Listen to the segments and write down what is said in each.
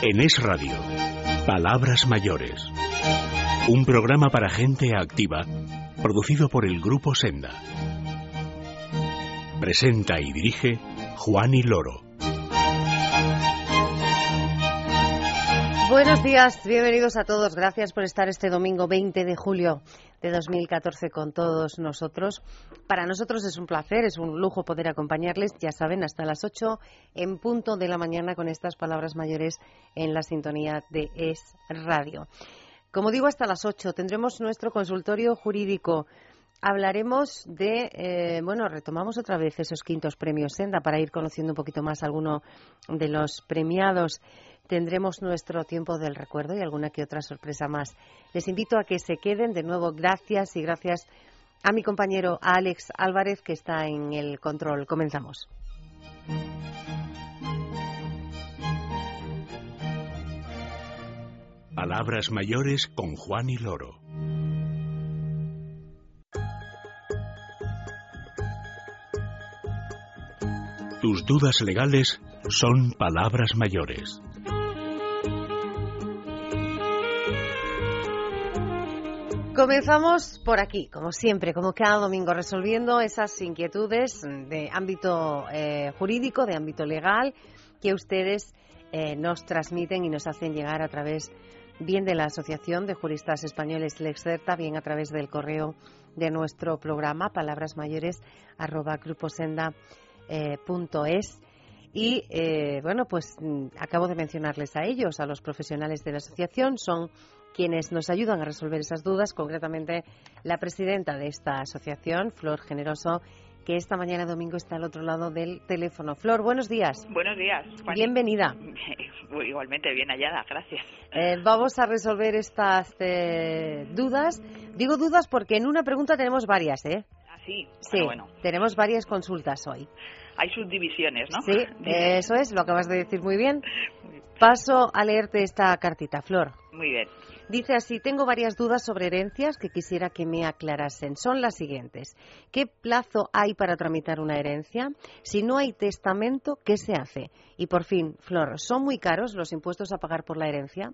En Es Radio, Palabras Mayores. Un programa para gente activa, producido por el Grupo Senda. Presenta y dirige Juan y Loro. Buenos días, bienvenidos a todos. Gracias por estar este domingo 20 de julio de 2014 con todos nosotros. Para nosotros es un placer, es un lujo poder acompañarles, ya saben, hasta las 8 en punto de la mañana con estas palabras mayores en la sintonía de Es Radio. Como digo, hasta las 8 tendremos nuestro consultorio jurídico. Hablaremos de, eh, bueno, retomamos otra vez esos quintos premios Senda para ir conociendo un poquito más alguno de los premiados tendremos nuestro tiempo del recuerdo y alguna que otra sorpresa más. Les invito a que se queden. De nuevo, gracias y gracias a mi compañero Alex Álvarez, que está en el control. Comenzamos. Palabras mayores con Juan y Loro. Tus dudas legales son palabras mayores. Comenzamos por aquí, como siempre, como cada domingo, resolviendo esas inquietudes de ámbito eh, jurídico, de ámbito legal, que ustedes eh, nos transmiten y nos hacen llegar a través bien de la Asociación de Juristas Españoles Lexerta, bien a través del correo de nuestro programa, palabrasmayores arroba gruposenda.es. Y bueno, pues mm, acabo de mencionarles a ellos, a los profesionales de la asociación, son quienes nos ayudan a resolver esas dudas, concretamente la presidenta de esta asociación, Flor Generoso, que esta mañana domingo está al otro lado del teléfono. Flor, buenos días. Buenos días. Bienvenida. Igualmente, bien hallada, gracias. Eh, vamos a resolver estas eh, dudas. Digo dudas porque en una pregunta tenemos varias, ¿eh? Ah, sí. Sí, bueno. tenemos varias consultas hoy. Hay subdivisiones, ¿no? Sí, eso es, lo acabas de decir muy bien. Paso a leerte esta cartita, Flor. Muy bien. Dice así, tengo varias dudas sobre herencias que quisiera que me aclarasen. Son las siguientes. ¿Qué plazo hay para tramitar una herencia? Si no hay testamento, ¿qué se hace? Y por fin, Flor, ¿son muy caros los impuestos a pagar por la herencia?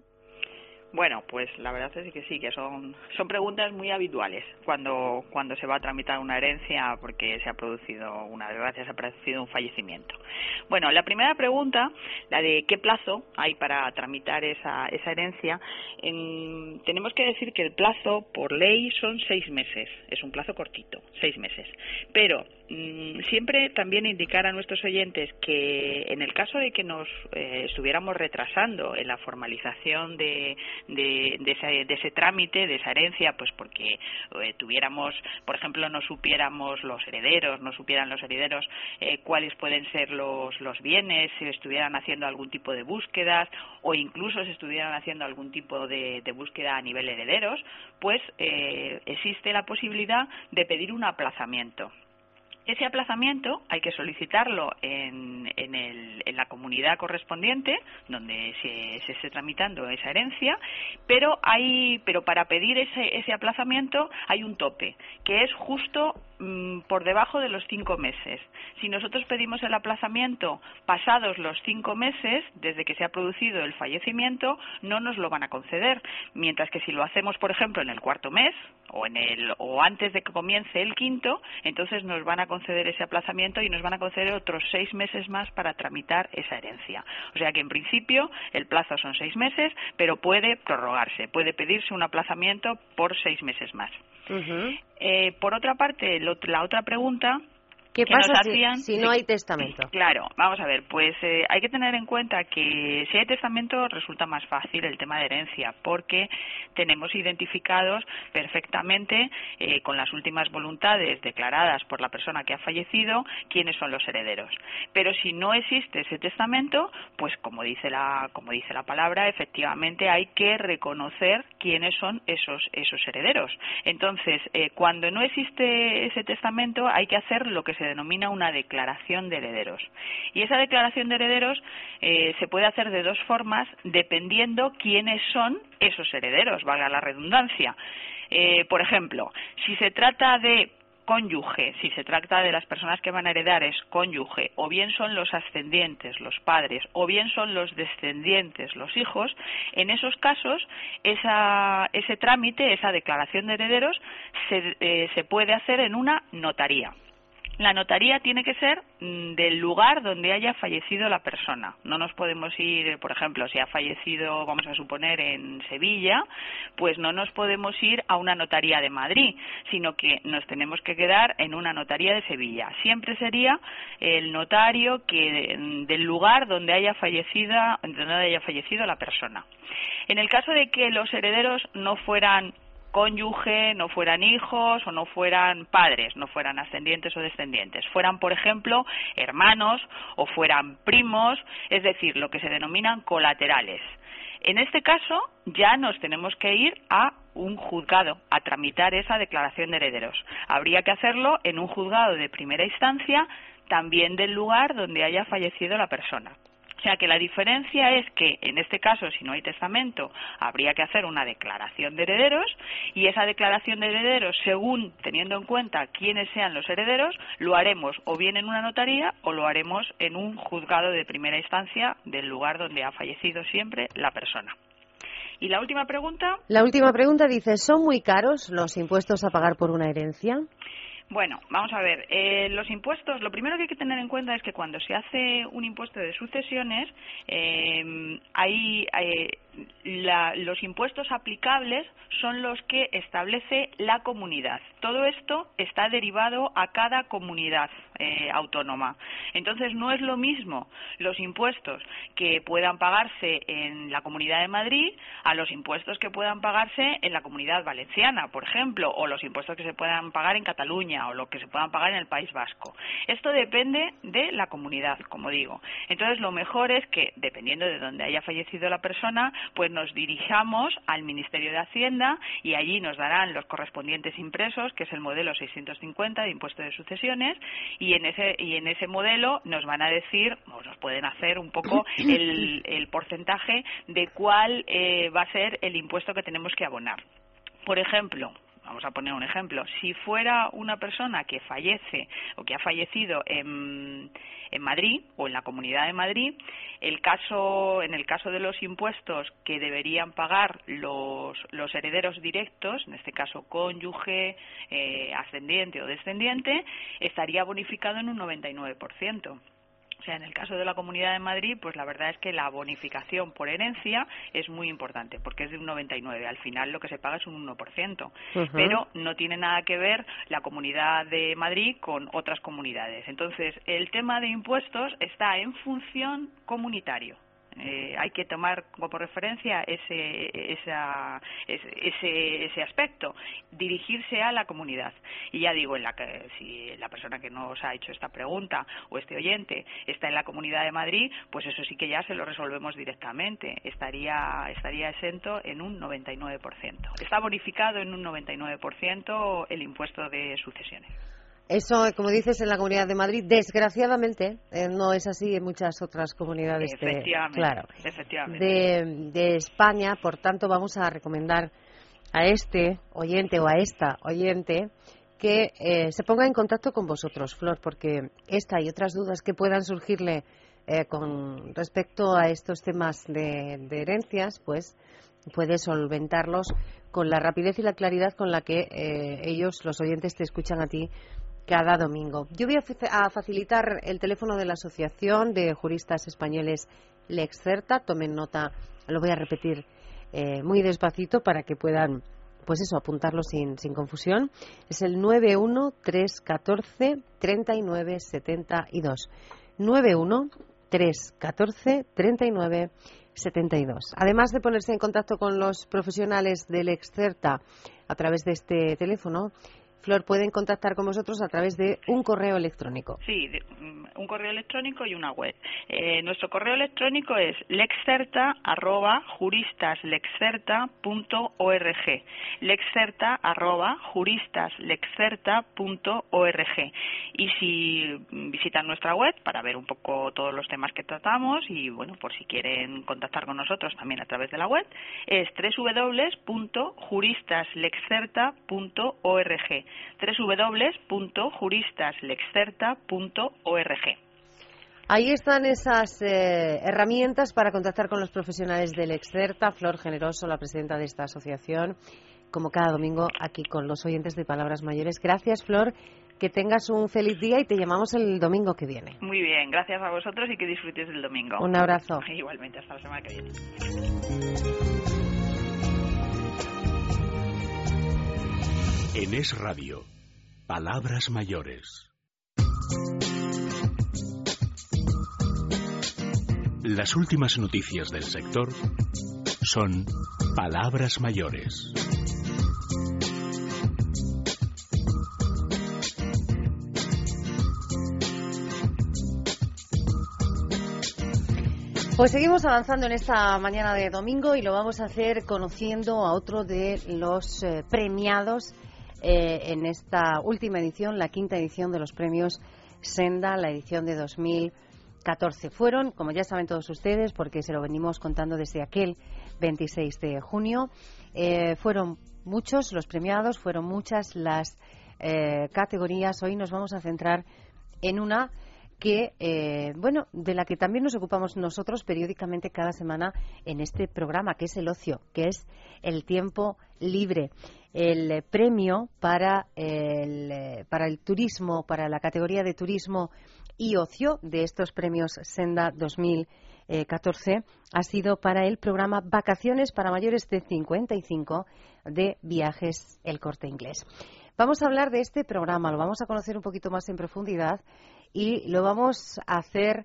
Bueno, pues la verdad es que sí, que son, son preguntas muy habituales cuando, cuando se va a tramitar una herencia porque se ha producido una desgracia, se ha producido un fallecimiento. Bueno, la primera pregunta, la de qué plazo hay para tramitar esa, esa herencia, tenemos que decir que el plazo por ley son seis meses, es un plazo cortito, seis meses. Pero siempre también indicar a nuestros oyentes que en el caso de que nos eh, estuviéramos retrasando en la formalización de de, ese, trámite, de esa herencia, pues porque eh, tuviéramos, por ejemplo, no supiéramos los herederos, no supieran los herederos eh, cuáles pueden ser los, los bienes, si estuvieran haciendo algún tipo de búsquedas o incluso si estuvieran haciendo algún tipo de, búsqueda a nivel herederos, pues eh, existe la posibilidad de pedir un aplazamiento. Ese aplazamiento hay que solicitarlo en, la comunidad correspondiente, donde se, esté tramitando esa herencia, pero, hay, pero para pedir ese, ese aplazamiento hay un tope, que es justo por debajo de los cinco meses. Si nosotros pedimos el aplazamiento pasados los cinco meses, desde que se ha producido el fallecimiento, no nos lo van a conceder. Mientras que si lo hacemos, por ejemplo, en el cuarto mes o, en el, o antes de que comience el quinto, entonces nos van a conceder ese aplazamiento y nos van a conceder otros seis meses más para tramitar esa herencia. O sea que en principio el plazo son seis meses, pero puede prorrogarse, puede pedirse un aplazamiento por seis meses más. Eh, por otra parte, la otra pregunta ¿Qué pasa si, no hay testamento? Claro, vamos a ver, pues eh, hay que tener en cuenta que si hay testamento resulta más fácil el tema de herencia, porque tenemos identificados perfectamente eh, con las últimas voluntades declaradas por la persona que ha fallecido quiénes son los herederos. Pero si no existe ese testamento, pues como dice la, como dice la palabra, efectivamente hay que reconocer quiénes son esos, esos herederos. Entonces, eh, cuando no existe ese testamento, hay que hacer lo que se denomina una declaración de herederos. Y esa declaración de herederos eh, se puede hacer de dos formas dependiendo quiénes son esos herederos, valga la redundancia. Eh, por ejemplo, si se trata de cónyuge, si se trata de las personas que van a heredar es cónyuge, o bien son los ascendientes, los padres, o bien son los descendientes, los hijos, en esos casos ese trámite, esa declaración de herederos, se, eh, se puede hacer en una notaría la notaría tiene que ser mm, del lugar donde haya fallecido la persona. No nos podemos ir, por ejemplo, si ha fallecido, vamos a suponer, en Sevilla, pues no nos podemos ir a una notaría de Madrid, sino que nos tenemos que quedar en una notaría de Sevilla. Siempre sería el notario que mm, del lugar donde haya fallecido, donde haya fallecido la persona. En el caso de que los herederos no fueran cónyuge, no fueran hijos o no fueran padres, no fueran ascendientes o descendientes, fueran, por ejemplo, hermanos o fueran primos, es decir, lo que se denominan colaterales. En este caso, ya nos tenemos que ir a un juzgado a tramitar esa declaración de herederos. Habría que hacerlo en un juzgado de primera instancia, también del lugar donde haya fallecido la persona. O sea que la diferencia es que en este caso, si no hay testamento, habría que hacer una declaración de herederos y esa declaración de herederos, según teniendo en cuenta quiénes sean los herederos, lo haremos o bien en una notaría o lo haremos en un juzgado de primera instancia del lugar donde ha fallecido siempre la persona. Y la última pregunta. La última pregunta dice, ¿son muy caros los impuestos a pagar por una herencia? Bueno, vamos a ver. Eh, los impuestos, lo primero que hay que tener en cuenta es que cuando se hace un impuesto de sucesiones, eh, hay, eh, los impuestos aplicables son los que establece la comunidad. Todo esto está derivado a cada comunidad eh, autónoma. Entonces, no es lo mismo los impuestos que puedan pagarse en la Comunidad de Madrid a los impuestos que puedan pagarse en la Comunidad Valenciana, por ejemplo, o los impuestos que se puedan pagar en Cataluña o lo que se puedan pagar en el País Vasco. Esto depende de la comunidad, como digo. Entonces, lo mejor es que, dependiendo de dónde haya fallecido la persona, pues nos dirijamos al Ministerio de Hacienda y allí nos darán los correspondientes impresos, que es el modelo 650 de impuesto de sucesiones, y en ese, y en ese modelo nos van a decir, o nos pueden hacer un poco el, porcentaje de cuál eh, va a ser el impuesto que tenemos que abonar. Por ejemplo, vamos a poner un ejemplo, si fuera una persona que fallece o que ha fallecido en, en Madrid o en la Comunidad de Madrid, el caso, en el caso de los impuestos que deberían pagar los, los herederos directos, en este caso cónyuge, eh, ascendiente o descendiente, estaría bonificado en un 99%. O sea, en el caso de la Comunidad de Madrid, pues la verdad es que la bonificación por herencia es muy importante, porque es de un 99. Al final lo que se paga es un 1%. Pero no tiene nada que ver la Comunidad de Madrid con otras comunidades. Entonces, el tema de impuestos está en función comunitario. Eh, hay que tomar como referencia ese, ese, ese aspecto, dirigirse a la comunidad. Y ya digo, en la que, si la persona que nos ha hecho esta pregunta o este oyente está en la Comunidad de Madrid, pues eso sí que ya se lo resolvemos directamente. Estaría, estaría exento en un 99%. Está bonificado en un 99% el impuesto de sucesiones. Eso, como dices, en la Comunidad de Madrid, desgraciadamente, eh, no es así en muchas otras comunidades claro, de, España. Por tanto, vamos a recomendar a este oyente o a esta oyente que eh, se ponga en contacto con vosotros, Flor, porque esta y otras dudas que puedan surgirle eh, con respecto a estos temas de, de, herencias, pues puede solventarlos con la rapidez y la claridad con la que ellos, los oyentes, te escuchan a ti cada domingo. Yo voy a facilitar el teléfono de la Asociación de Juristas Españoles Lexcerta. Tomen nota, lo voy a repetir eh, muy despacito para que puedan, pues eso, apuntarlo sin, sin confusión. Es el 91314 3972. 91314 3972. Además de ponerse en contacto con los profesionales del Excerta a través de este teléfono, Flor, pueden contactar con vosotros a través de un correo electrónico. Sí, mm, un correo electrónico y una web. Eh, nuestro correo electrónico es lexcerta@juristaslexcerta.org. Lexcerta@juristaslexcerta.org. Y si visitan nuestra web para ver un poco todos los temas que tratamos y bueno, por si quieren contactar con nosotros también a través de la web, es www.juristaslexcerta.org www.juristaslexcerta.org. Ahí están esas eh, herramientas para contactar con los profesionales del Excerta. Flor Generoso, la presidenta de esta asociación, como cada domingo aquí con los oyentes de Palabras Mayores. Gracias, Flor. Que tengas un feliz día y te llamamos el domingo que viene. Muy bien, gracias a vosotros y que disfrutes del domingo. Un abrazo. Igualmente, hasta la semana que viene. En Es Radio, Palabras Mayores. Las últimas noticias del sector son Palabras Mayores. Pues seguimos avanzando en esta mañana de domingo y lo vamos a hacer conociendo a otro de los eh, premiados eh, en esta última edición, la quinta edición de los premios Senda, la edición de 2014. Fueron, como ya saben todos ustedes, porque se lo venimos contando desde aquel 26 de junio, eh, fueron muchos los premiados, fueron muchas las categorías. Hoy nos vamos a centrar en una que, eh, bueno, de la que también nos ocupamos nosotros periódicamente cada semana en este programa, que es el ocio, que es el tiempo libre. El premio para el, eh, para el turismo, para la categoría de turismo y ocio de estos premios Senda 2014 ha sido para el programa Vacaciones para mayores de 55 de Viajes El Corte Inglés. Vamos a hablar de este programa, lo vamos a conocer un poquito más en profundidad y lo vamos a hacer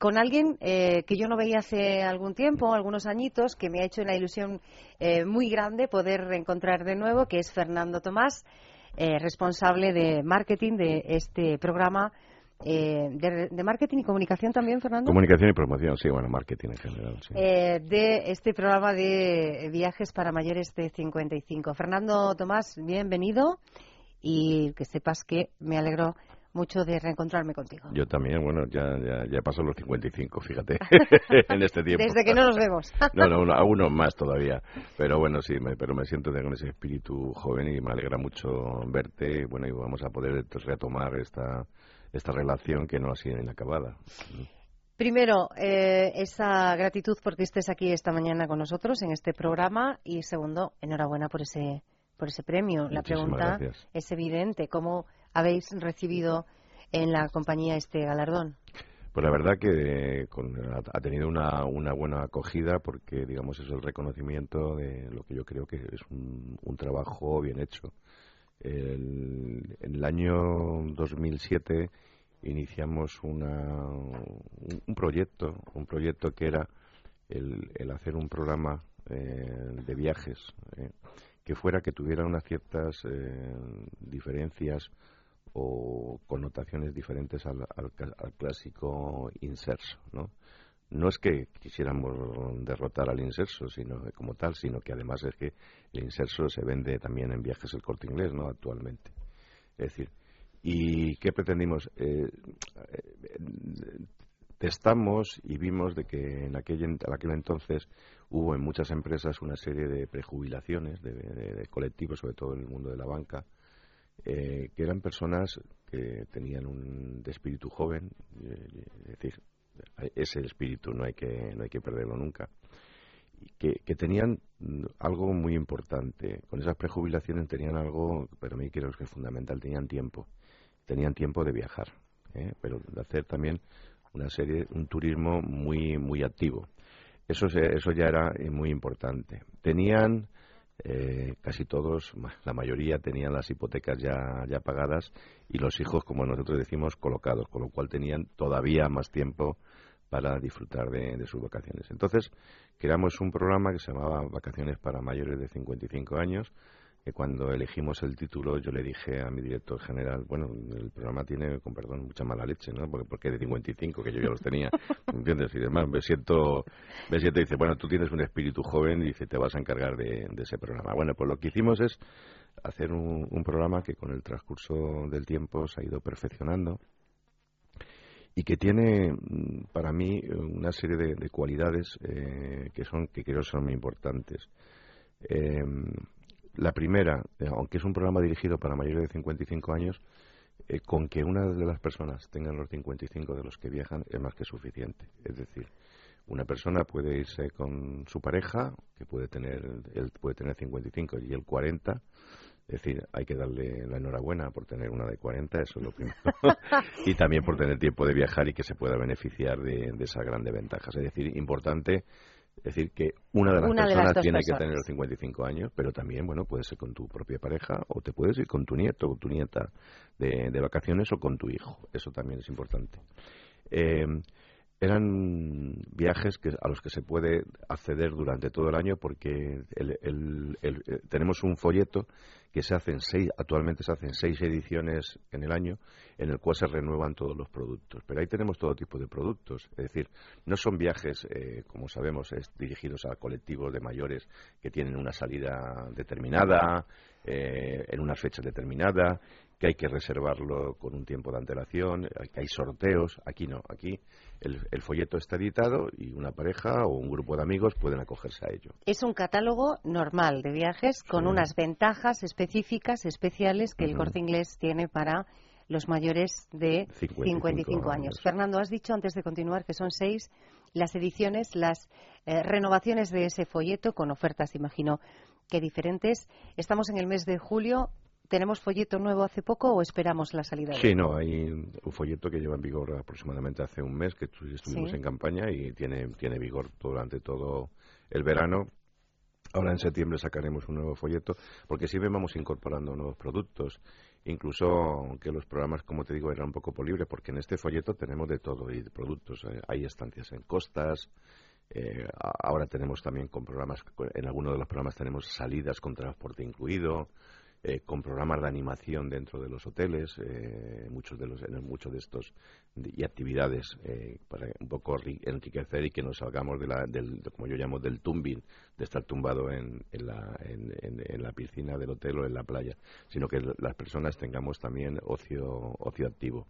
con alguien eh, que yo no veía hace algún tiempo, algunos añitos, que me ha hecho una ilusión eh, muy grande poder reencontrar de nuevo, que es Fernando Tomás, eh, responsable de marketing de este programa. De, marketing y comunicación también, Fernando. Comunicación y promoción, sí, bueno, marketing en general. Sí. de este programa de viajes para mayores de 55. Fernando Tomás, bienvenido y que sepas que me alegro mucho de reencontrarme contigo. Yo también, bueno, ya, ya, ya pasó los 55, fíjate, en este tiempo. Desde que no nos vemos. no, no, a uno más todavía. Pero bueno, sí, me, pero me siento con ese espíritu joven y me alegra mucho verte. Bueno, y vamos a poder retomar esta, esta relación que no ha sido inacabada. Primero, eh, esa gratitud porque estés aquí esta mañana con nosotros en este programa y segundo, enhorabuena por ese por ese premio. La pregunta es evidente, ¿cómo habéis recibido en la compañía este galardón? Pues la verdad que ha tenido una, una, buena acogida porque, digamos, es el reconocimiento de lo que yo creo que es un, trabajo bien hecho. en el año 2007 iniciamos una, un, proyecto, un proyecto que era el, el hacer un programa eh, de viajes eh, que fuera que tuviera unas ciertas eh, diferencias o connotaciones diferentes al, clásico inserso, ¿no? No es que quisiéramos derrotar al inserso, sino como tal, sino que además es que el inserso se vende también en viajes el corte inglés, ¿no? Actualmente. Es decir, ¿y qué pretendimos? Eh, testamos y vimos de que en aquel, en aquel entonces hubo en muchas empresas una serie de prejubilaciones de colectivos, sobre todo en el mundo de la banca, eh, que eran personas que tenían un espíritu joven, eh, es decir, ese espíritu no hay que, no hay que perderlo nunca, que, tenían algo muy importante. Con esas prejubilaciones tenían algo, pero a mí creo que es fundamental, tenían tiempo, tenían tiempo de viajar, ¿eh? pero de hacer también una serie, un turismo muy, muy activo. Eso, eso ya era muy importante. Tenían eh, casi todos, la mayoría tenían las hipotecas ya, ya pagadas y los hijos, como nosotros decimos, colocados, con lo cual tenían todavía más tiempo para disfrutar de, sus vacaciones. Entonces, creamos un programa que se llamaba Vacaciones para mayores de 55 años, cuando elegimos el título yo le dije a mi director general, bueno, el programa tiene, con perdón, mucha mala leche, ¿no? Porque, porque de 55, que yo ya los tenía, ¿entiendes? Y demás, me siento, me siento dice, bueno, tú tienes un espíritu joven y dice, te vas a encargar de, ese programa. Bueno, pues lo que hicimos es hacer un, programa que con el transcurso del tiempo se ha ido perfeccionando y que tiene mm, para mí una serie de, cualidades eh, que son que creo son muy importantes. Eh, La primera, aunque es un programa dirigido para mayores de 55 años, con que una de las personas tenga los 55 de los que viajan es más que suficiente. Es decir, una persona puede irse con su pareja, que puede tener, él puede tener 55 y él 40, es decir, hay que darle la enhorabuena por tener una de 40, eso es lo primero. y también por tener tiempo de viajar y que se pueda beneficiar de, de esas grandes ventajas. Es decir, importante es decir, que una de las personas tiene que tener los 55 años, pero también, bueno, puede ser con tu propia pareja o te puedes ir con tu nieto o tu nieta de, de vacaciones o con tu hijo. Eso también es importante. Eh, eran viajes que, a los que se puede acceder durante todo el año porque eh, tenemos un folleto que se hacen seis, actualmente se hacen seis ediciones en el año en el cual se renuevan todos los productos. Pero ahí tenemos todo tipo de productos. Es decir, no son viajes, eh, como sabemos, dirigidos a colectivos de mayores que tienen una salida determinada, eh, en una fecha determinada, que hay que reservarlo con un tiempo de antelación, que hay sorteos. Aquí no, aquí el, folleto está editado y una pareja o un grupo de amigos pueden acogerse a ello. Es un catálogo normal de viajes con unas ventajas específicas, especiales que el corte inglés tiene para los mayores de 55, años. Fernando, has dicho antes de continuar que son seis las ediciones, las eh, renovaciones de ese folleto con ofertas, imagino que diferentes. Estamos en el mes de julio. ¿Tenemos folleto nuevo hace poco o esperamos la salida? Sí, no, hay un folleto que lleva en vigor aproximadamente hace un mes que estuvimos en campaña y tiene, tiene vigor durante todo el verano. Ahora en septiembre sacaremos un nuevo folleto porque siempre vamos incorporando nuevos productos. Incluso aunque los programas, como te digo, eran un poco libres porque en este folleto tenemos de todo y de productos. Eh, hay estancias en costas, eh, ahora tenemos también con programas, en algunos de los programas tenemos salidas con transporte incluido, eh, con programas de animación dentro de los hoteles, eh, muchos de los, en muchos de estos y actividades eh, para un poco enriquecer y que nos salgamos de la, del, como yo llamo, del tumbing, de estar tumbado en, en, la, en, la piscina del hotel o en la playa, sino que las personas tengamos también ocio, ocio activo.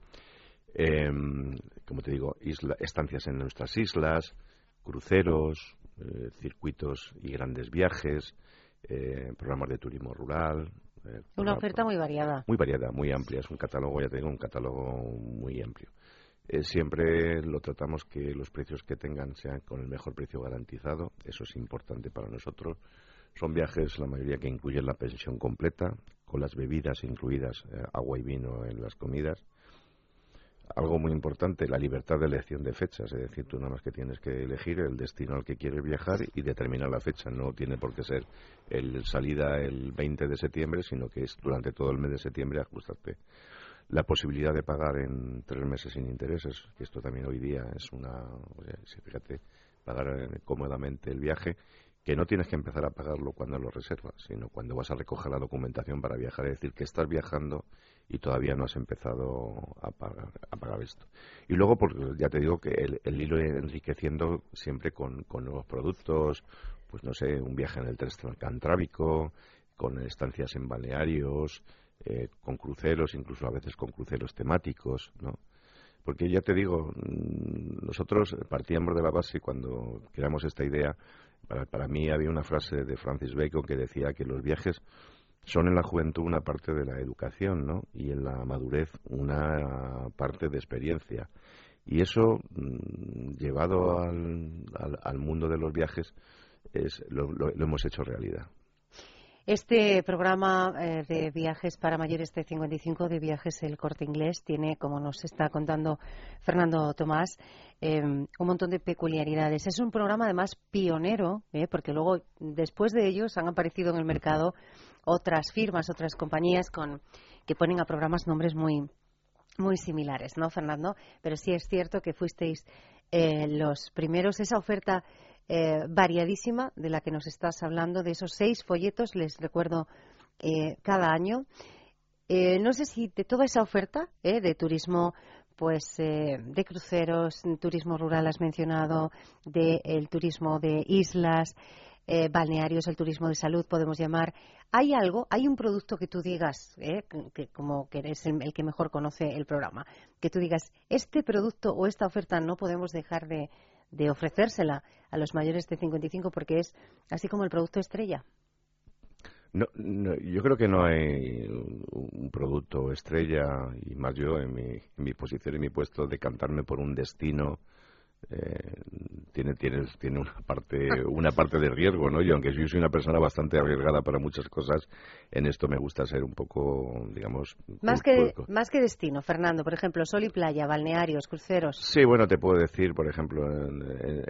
Em, como te digo, estancias en nuestras islas, cruceros, circuitos y grandes viajes, programas de turismo rural, eh, una oferta muy variada. Muy variada, muy amplia. Es un catálogo, ya tengo un catálogo muy amplio. Eh, siempre lo tratamos que los precios que tengan sean con el mejor precio garantizado. Eso es importante para nosotros. Son viajes, la mayoría que incluyen la pensión completa, con las bebidas incluidas, eh, agua y vino en las comidas algo muy importante, la libertad de elección de fechas. Es decir, tú nada más que tienes que elegir el destino al que quieres viajar y determinar la fecha. No tiene por qué ser el salida el 20 de septiembre, sino que es durante todo el mes de septiembre ajustarte. La posibilidad de pagar en tres meses sin intereses, que esto también hoy día es una. O sea, fíjate, pagar cómodamente el viaje que no tienes que empezar a pagarlo cuando lo reservas, sino cuando vas a recoger la documentación para viajar, es decir, que estás viajando y todavía no has empezado a pagar, a pagar esto. Y luego, porque ya te digo que el, hilo enriqueciendo siempre con, nuevos productos, pues no sé, un viaje en el Cantrábico, con estancias en balnearios, eh, con cruceros, incluso a veces con cruceros temáticos, ¿no? Porque ya te digo, mm, nosotros partíamos de la base cuando creamos esta idea, para, para mí había una frase de Francis Bacon que decía que los viajes son en la juventud una parte de la educación, ¿no? Y en la madurez una parte de experiencia. Y eso, mm, llevado al, al, mundo de los viajes, es, lo, hemos hecho realidad. Este programa eh, de viajes para mayores de 55, de viajes El Corte Inglés, tiene, como nos está contando Fernando Tomás, eh, un montón de peculiaridades. Es un programa además pionero, eh, porque luego, después de ellos, han aparecido en el mercado otras firmas, otras compañías con, que ponen a programas nombres muy, muy similares, ¿no, Fernando? Pero sí es cierto que fuisteis eh, los primeros. Esa oferta eh, variadísima de la que nos estás hablando, de esos seis folletos, les recuerdo, eh, cada año. no sé si de toda esa oferta de turismo pues de cruceros, turismo rural has mencionado, del turismo de islas, eh, balnearios, el turismo de salud, podemos llamar. ¿Hay algo, hay un producto que tú digas, eh, que como que eres el, que mejor conoce el programa, que tú digas, este producto o esta oferta no podemos dejar de, ofrecérsela a los mayores de 55 porque es así como el producto estrella? No, yo creo que no hay un producto estrella, y más yo en mi, en mi posición y mi puesto, de cantarme por un destino eh, tiene, tiene, tiene una parte una parte de riesgo, ¿no? Y aunque yo soy una persona bastante arriesgada para muchas cosas, en esto me gusta ser un poco, digamos... Más que, más que destino, Fernando, por ejemplo, sol y playa, balnearios, cruceros. Sí, bueno, te puedo decir, por ejemplo,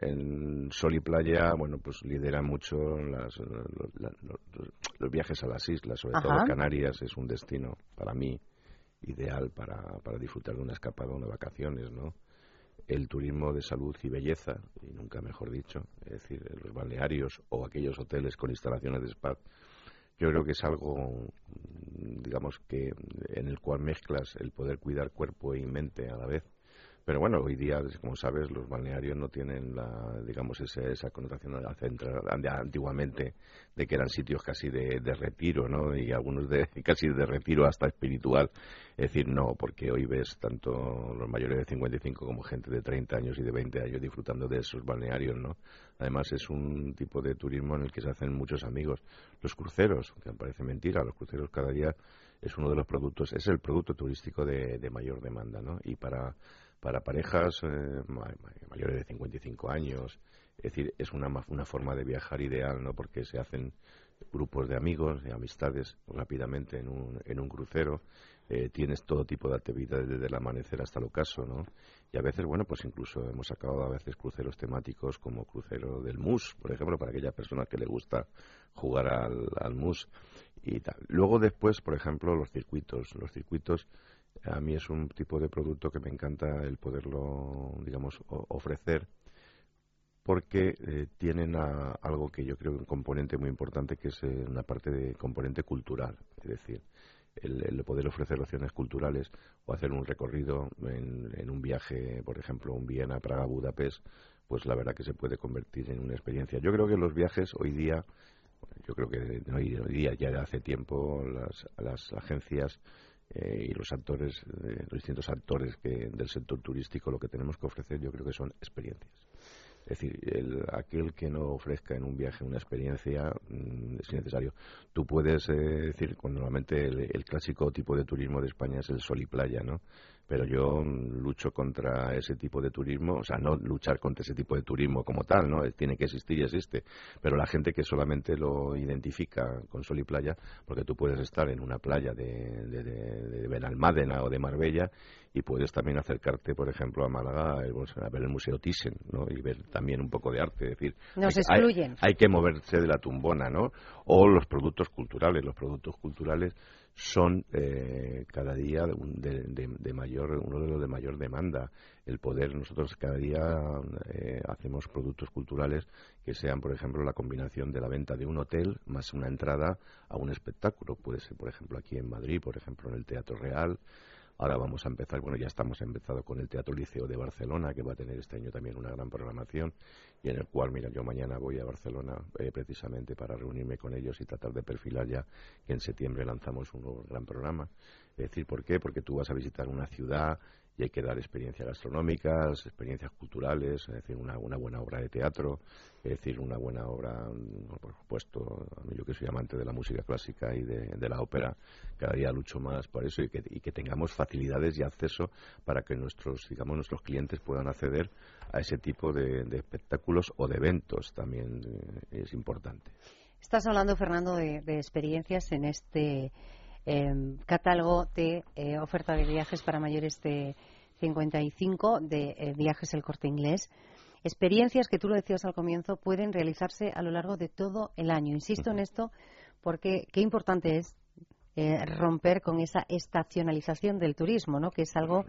en, sol y playa, bueno, pues lidera mucho las, los, viajes a las islas, sobre todo Canarias, es un destino para mí ideal para, para disfrutar de una escapada, de vacaciones, ¿no? El turismo de salud y belleza, y nunca mejor dicho, es decir, los balnearios o aquellos hoteles con instalaciones de spa, yo creo que es algo, digamos, que en el cual mezclas el poder cuidar cuerpo y mente a la vez pero bueno, hoy día, como sabes, los balnearios no tienen, la, digamos, esa, esa connotación antiguamente de que eran sitios casi de, retiro, ¿no? Y algunos de casi de retiro hasta espiritual. Es decir, no, porque hoy ves tanto los mayores de 55 como gente de 30 años y de 20 años disfrutando de esos balnearios, ¿no? Además es un tipo de turismo en el que se hacen muchos amigos. Los cruceros, que parece mentira, los cruceros cada día es uno de los productos, es el producto turístico de, de mayor demanda, ¿no? Y para para parejas eh, mayores de 55 años. Es decir, es una, una forma de viajar ideal, ¿no? Porque se hacen grupos de amigos, de amistades rápidamente en un, en un crucero. Eh, tienes todo tipo de actividades desde el amanecer hasta el ocaso, ¿no? Y a veces, bueno, pues incluso hemos sacado a veces cruceros temáticos como crucero del MUS, por ejemplo, para aquella persona que le gusta jugar al, al MUS y tal. Luego después, por ejemplo, los circuitos. Los circuitos a mí es un tipo de producto que me encanta el poderlo, digamos, ofrecer porque eh, tienen algo que yo creo un componente muy importante que es eh, una parte de componente cultural, es decir, el, poder ofrecer opciones culturales o hacer un recorrido en, en un viaje, por ejemplo, un Viena, Praga, Budapest, pues la verdad que se puede convertir en una experiencia. Yo creo que los viajes hoy día, yo creo que hoy, día ya hace tiempo las, las agencias eh, y los actores, eh, los distintos actores que, del sector turístico, lo que tenemos que ofrecer yo creo que son experiencias. Es decir, el, aquel que no ofrezca en un viaje una experiencia mm, es innecesario. Tú puedes eh, decir, cuando normalmente el, el, clásico tipo de turismo de España es el sol y playa, ¿no? Pero yo lucho contra ese tipo de turismo, o sea, no luchar contra ese tipo de turismo como tal, ¿no? Tiene que existir y existe, pero la gente que solamente lo identifica con sol y playa, porque tú puedes estar en una playa de, de, de, Benalmádena o de Marbella y puedes también acercarte, por ejemplo, a Málaga a ver el Museo Thyssen, ¿no? Y ver también un poco de arte, es decir, Nos excluyen. hay que moverse de la tumbona, ¿no? O los productos culturales, los productos culturales son eh, cada día de, mayor uno de los de mayor demanda. El poder nosotros cada día eh, hacemos productos culturales que sean por ejemplo la combinación de la venta de un hotel más una entrada a un espectáculo. Puede ser por ejemplo aquí en Madrid por ejemplo en el Teatro Real Ahora vamos a empezar, bueno, ya estamos empezado con el Teatro Liceo de Barcelona, que va a tener este año también una gran programación, y en el cual, mira, yo mañana voy a Barcelona eh, precisamente para reunirme con ellos y tratar de perfilar ya que en septiembre lanzamos un nuevo gran programa. Es decir, ¿por qué? Porque tú vas a visitar una ciudad y hay que dar experiencias gastronómicas, experiencias culturales, es decir, una, una buena obra de teatro, es decir, una buena obra, por supuesto, yo que soy amante de la música clásica y de, la ópera, cada día lucho más por eso y que, y que tengamos facilidades y acceso para que nuestros, digamos, nuestros clientes puedan acceder a ese tipo de, espectáculos o de eventos también eh, es importante. Estás hablando, Fernando, de, experiencias en este em, catálogo de eh, oferta de viajes para mayores de 55 de eh, viajes el corte inglés. Experiencias que tú lo decías al comienzo pueden realizarse a lo largo de todo el año. Insisto en esto porque qué importante es eh, romper con esa estacionalización del turismo, ¿no? que es algo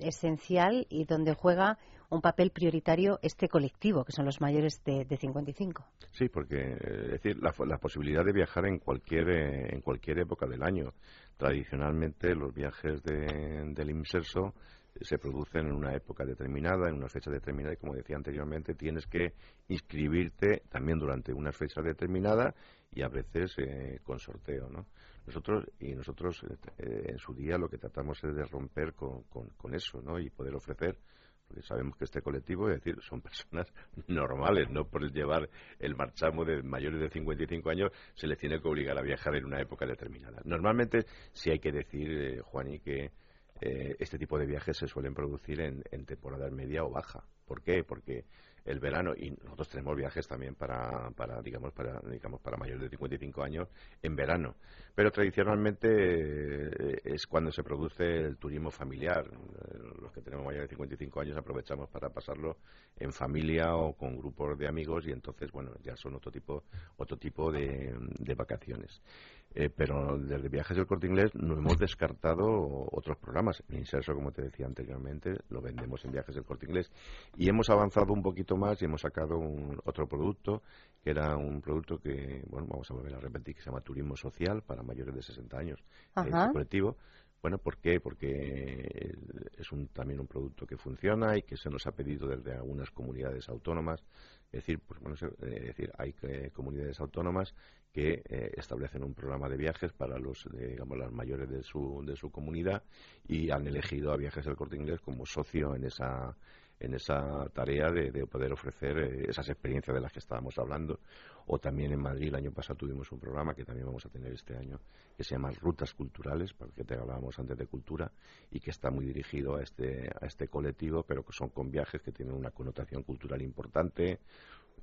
esencial y donde juega un papel prioritario este colectivo, que son los mayores de, de 55. Sí, porque es decir, la, la, posibilidad de viajar en cualquier, en cualquier época del año. Tradicionalmente los viajes del inserso se producen en una época determinada, en una fecha determinada, y como decía anteriormente, tienes que inscribirte también durante una fecha determinada y a veces eh, con sorteo, ¿no? Nosotros, y nosotros eh, en su día lo que tratamos es de romper con, con, eso, ¿no? Y poder ofrecer porque sabemos que este colectivo, es decir, son personas normales, no por llevar el marchamo de mayores de 55 años se les tiene que obligar a viajar en una época determinada. Normalmente sí hay que decir, eh, Juan, y que eh, este tipo de viajes se suelen producir en, en temporada media o baja. ¿Por qué? Porque el verano y nosotros tenemos viajes también para, para digamos para digamos para mayores de 55 años en verano. Pero tradicionalmente eh, es cuando se produce el turismo familiar. Eh, los que tenemos mayores de 55 años aprovechamos para pasarlo en familia o con grupos de amigos y entonces bueno ya son otro tipo otro tipo de, de vacaciones eh, pero desde Viajes del Corte Inglés no hemos descartado otros programas. El Inserso, como te decía anteriormente, lo vendemos en Viajes del Corte Inglés. Y hemos avanzado un poquito más y hemos sacado un, otro producto, que era un producto que, bueno, vamos a volver a repetir, que se llama Turismo Social para mayores de 60 años. Este colectivo. Bueno, ¿por qué? Porque es un, también un producto que funciona y que se nos ha pedido desde algunas comunidades autónomas. Es decir, pues, bueno, es decir hay eh, comunidades autónomas que eh, establecen un programa de viajes para los, digamos, las mayores de su, de su comunidad y han elegido a Viajes del Corte Inglés como socio en esa, en esa tarea de, poder ofrecer eh, esas experiencias de las que estábamos hablando. O también en Madrid el año pasado tuvimos un programa que también vamos a tener este año que se llama Rutas Culturales, porque te hablábamos antes de cultura, y que está muy dirigido a este, a este colectivo, pero que son con viajes que tienen una connotación cultural importante,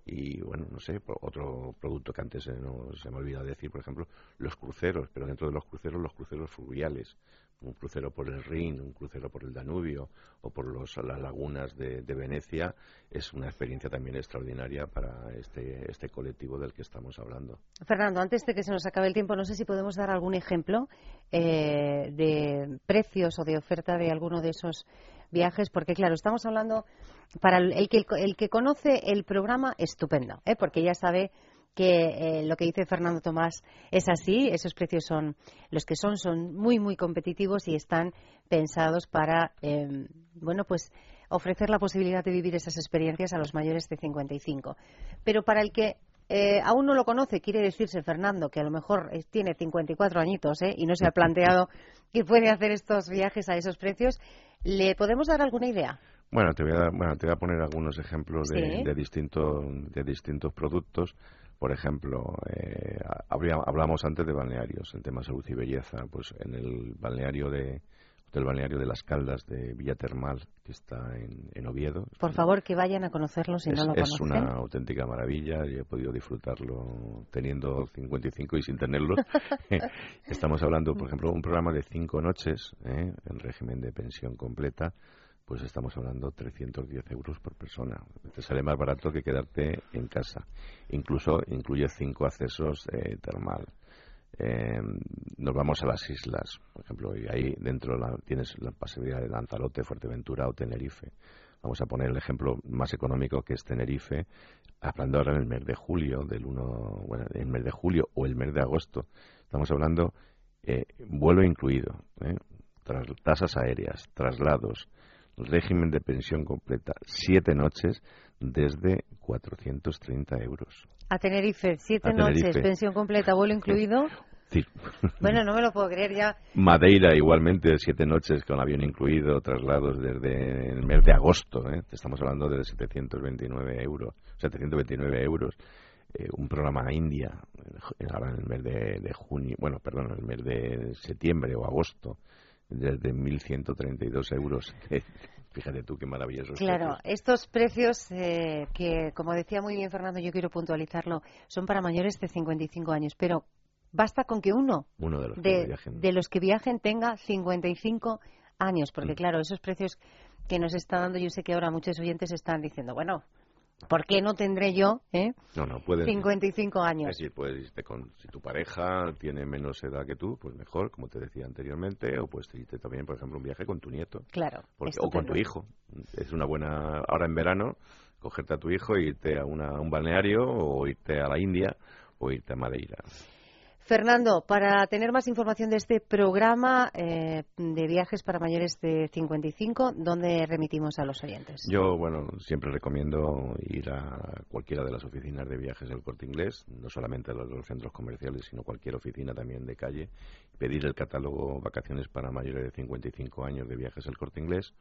y bueno, no sé, otro producto que antes no, se me olvidado decir, por ejemplo, los cruceros, pero dentro de los cruceros, los cruceros fluviales, un crucero por el Rin, un crucero por el Danubio o por los, las lagunas de, Venecia, es una experiencia también extraordinaria para este, este colectivo del que estamos hablando. Fernando, antes de que se nos acabe el tiempo, no sé si podemos dar algún ejemplo eh, de precios o de oferta de alguno de esos viajes, porque claro, estamos hablando para el que, el que conoce el programa, estupendo, ¿eh? porque ya sabe que eh, lo que dice Fernando Tomás es así, esos precios son los que son, son muy, muy competitivos y están pensados para, em, bueno, pues ofrecer la posibilidad de vivir esas experiencias a los mayores de 55. Pero para el que eh, aún no lo conoce, quiere decirse Fernando, que a lo mejor tiene 54 añitos ¿eh? y no se ha planteado que puede hacer estos viajes a esos precios, ¿le podemos dar alguna idea? Bueno, te voy a, bueno, te voy a poner algunos ejemplos de, de distintos productos. Por ejemplo, eh, hablamos antes de balnearios, el tema salud y belleza. Pues en el balneario de, del balneario de las Caldas de Villa Termal, que está en, Oviedo. Por favor, que vayan a conocerlo si no lo conocen. Es una auténtica maravilla y he podido disfrutarlo teniendo 55 y sin tenerlo. Estamos hablando, por ejemplo, un programa de cinco noches ¿eh? en régimen de pensión completa pues estamos hablando 310 euros por persona. Te sale más barato que quedarte en casa. Incluso incluye cinco accesos eh, termal. Em, nos vamos a las islas, por ejemplo, y ahí dentro tienes la posibilidad de Lanzarote, Fuerteventura o Tenerife. Vamos a poner el ejemplo más económico que es Tenerife, hablando ahora en el mes de julio, del 1, bueno, el mes de julio o el mes de agosto. Estamos hablando eh, vuelo incluido, ¿eh? tasas aéreas, traslados, régimen de pensión completa, siete noches desde 430 euros. A Tenerife, siete noches, pensión completa, vuelo incluido. Sí. Bueno, no me lo puedo creer ya. Madeira igualmente, siete noches con avión incluido, traslados desde el mes de agosto, ¿eh? estamos hablando de 729 euros, 729 euros. Eh, un programa a India, ahora en el mes de, de junio, bueno, perdón, en el mes de septiembre o agosto, desde 1.132 euros. Fíjate tú qué maravilloso. Claro, estos precios eh, que, como decía muy bien Fernando, yo quiero puntualizarlo, son para mayores de 55 años, pero basta con que uno, uno de, los de, que viajen. de los que viajen tenga 55 años, porque mm. claro, esos precios que nos está dando, yo sé que ahora muchos oyentes están diciendo, bueno, ¿Por qué no tendré yo eh, no, no, puedes, 55 años? Es decir, puedes irte con, si tu pareja tiene menos edad que tú, pues mejor, como te decía anteriormente, o puedes irte también, por ejemplo, un viaje con tu nieto. Claro. o con tu hijo. Es una buena, ahora en verano, cogerte a tu hijo e irte a, una, a un balneario, o irte a la India, o irte a Madeira. Fernando, para tener más información de este programa eh, de viajes para mayores de 55, ¿dónde remitimos a los oyentes? Yo, bueno, siempre recomiendo ir a cualquiera de las oficinas de viajes del Corte Inglés, no solamente a los, centros comerciales, sino cualquier oficina también de calle, pedir el catálogo Vacaciones para mayores de 55 años de viajes del Corte Inglés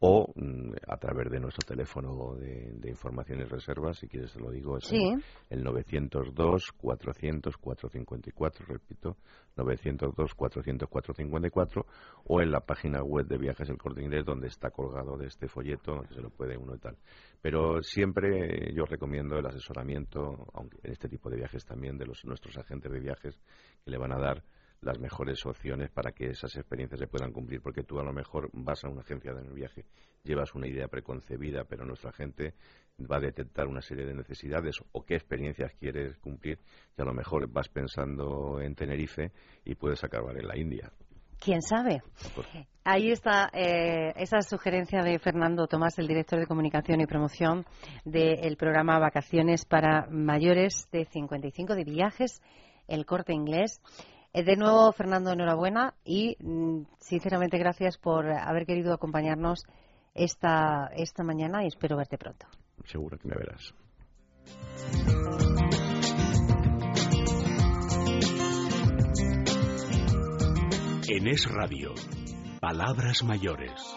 o mm, a través de nuestro teléfono de, de, información y reservas, si quieres te lo digo, es el, 902 400 454, repito, 902 400 454, o en la página web de Viajes El Corte Inglés, donde está colgado de este folleto, donde se lo puede uno y tal. Pero siempre yo recomiendo el asesoramiento, aunque en este tipo de viajes también, de los, nuestros agentes de viajes, que le van a dar las mejores opciones para que esas experiencias se puedan cumplir, porque tú a lo mejor vas a una agencia de viaje, llevas una idea preconcebida, pero nuestra gente va a detectar una serie de necesidades o qué experiencias quieres cumplir, y a lo mejor vas pensando en Tenerife y puedes acabar en la India. ¿Quién sabe? Ahí está eh, esa sugerencia de Fernando Tomás, el director de comunicación y promoción del programa Vacaciones para Mayores de 55 de Viajes, el corte inglés. Eh, de nuevo, Fernando, enhorabuena y mm, sinceramente gracias por haber querido acompañarnos esta, esta mañana y espero verte pronto. Seguro que me verás. En Es Radio, Palabras Mayores.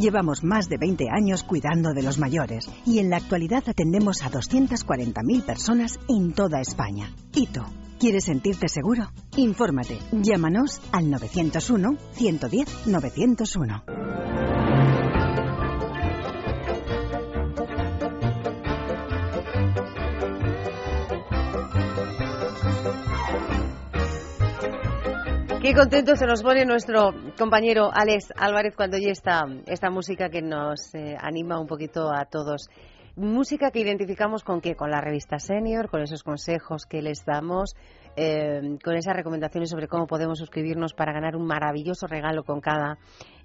Llevamos más de 20 años cuidando de los mayores y en la actualidad atendemos a 240.000 personas en toda España. ¿Y tú? ¿Quieres sentirte seguro? Infórmate. Llámanos al 901 110 901. Qué contento se nos pone nuestro compañero Alex Álvarez cuando oye esta, esta música que nos eh, anima un poquito a todos. Música que identificamos con qué? Con la revista Senior, con esos consejos que les damos, eh, con esas recomendaciones sobre cómo podemos suscribirnos para ganar un maravilloso regalo con cada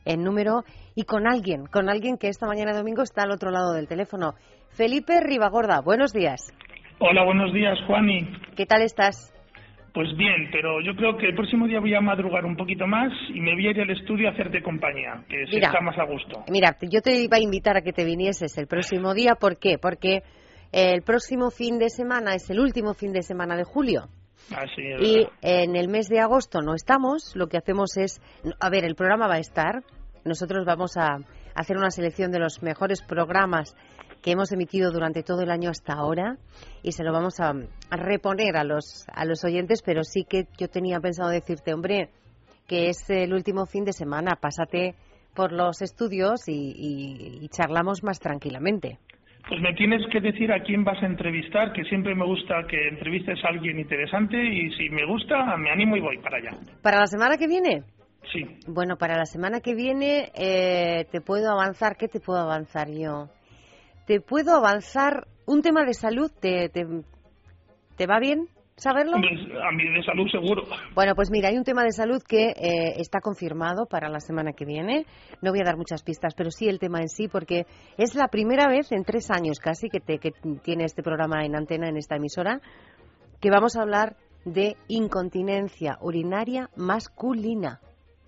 eh, número y con alguien, con alguien que esta mañana domingo está al otro lado del teléfono. Felipe Ribagorda, buenos días. Hola, buenos días, Juani. ¿Qué tal estás? Pues bien, pero yo creo que el próximo día voy a madrugar un poquito más y me voy a ir al estudio a hacerte compañía, que se está más a gusto. Mira, yo te iba a invitar a que te vinieses el próximo día. ¿Por qué? Porque el próximo fin de semana es el último fin de semana de julio. Así es y en el mes de agosto no estamos. Lo que hacemos es, a ver, el programa va a estar. Nosotros vamos a hacer una selección de los mejores programas que hemos emitido durante todo el año hasta ahora y se lo vamos a, reponer a los, a los oyentes, pero sí que yo tenía pensado decirte, hombre, que es el último fin de semana, pásate por los estudios y, charlamos más tranquilamente. Pues me tienes que decir a quién vas a entrevistar, que siempre me gusta que entrevistes a alguien interesante y si me gusta, me animo y voy para allá. ¿Para la semana que viene? Sí. Bueno, para la semana que viene eh, te puedo avanzar. ¿Qué te puedo avanzar yo? Te puedo avanzar un tema de salud. ¿Te, te, va bien saberlo? A mí de salud seguro. Bueno, pues mira, hay un tema de salud que eh, está confirmado para la semana que viene. No voy a dar muchas pistas, pero sí el tema en sí, porque es la primera vez en tres años casi que, te, que tiene este programa en antena en esta emisora que vamos a hablar de incontinencia urinaria masculina.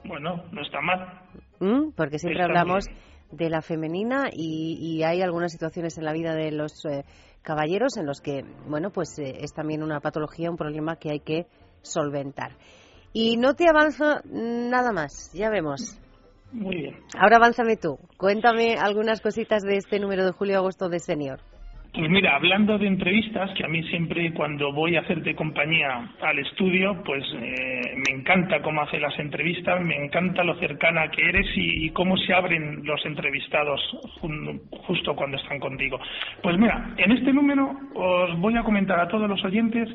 Bueno, no está mal. ¿Mm? Porque siempre hablamos de la femenina y, hay algunas situaciones en la vida de los eh, caballeros en los que, bueno, pues eh, es también una patología, un problema que hay que solventar. Y no te avanzo nada más, ya vemos. Muy bien. Ahora avánzame tú. Cuéntame algunas cositas de este número de julio-agosto de Senior. Pues mira, hablando de entrevistas, que a mí siempre cuando voy a hacerte compañía al estudio, pues eh, me encanta cómo hace las entrevistas, me encanta lo cercana que eres y, cómo se abren los entrevistados justo cuando están contigo. Pues mira, en este número os voy a comentar a todos los oyentes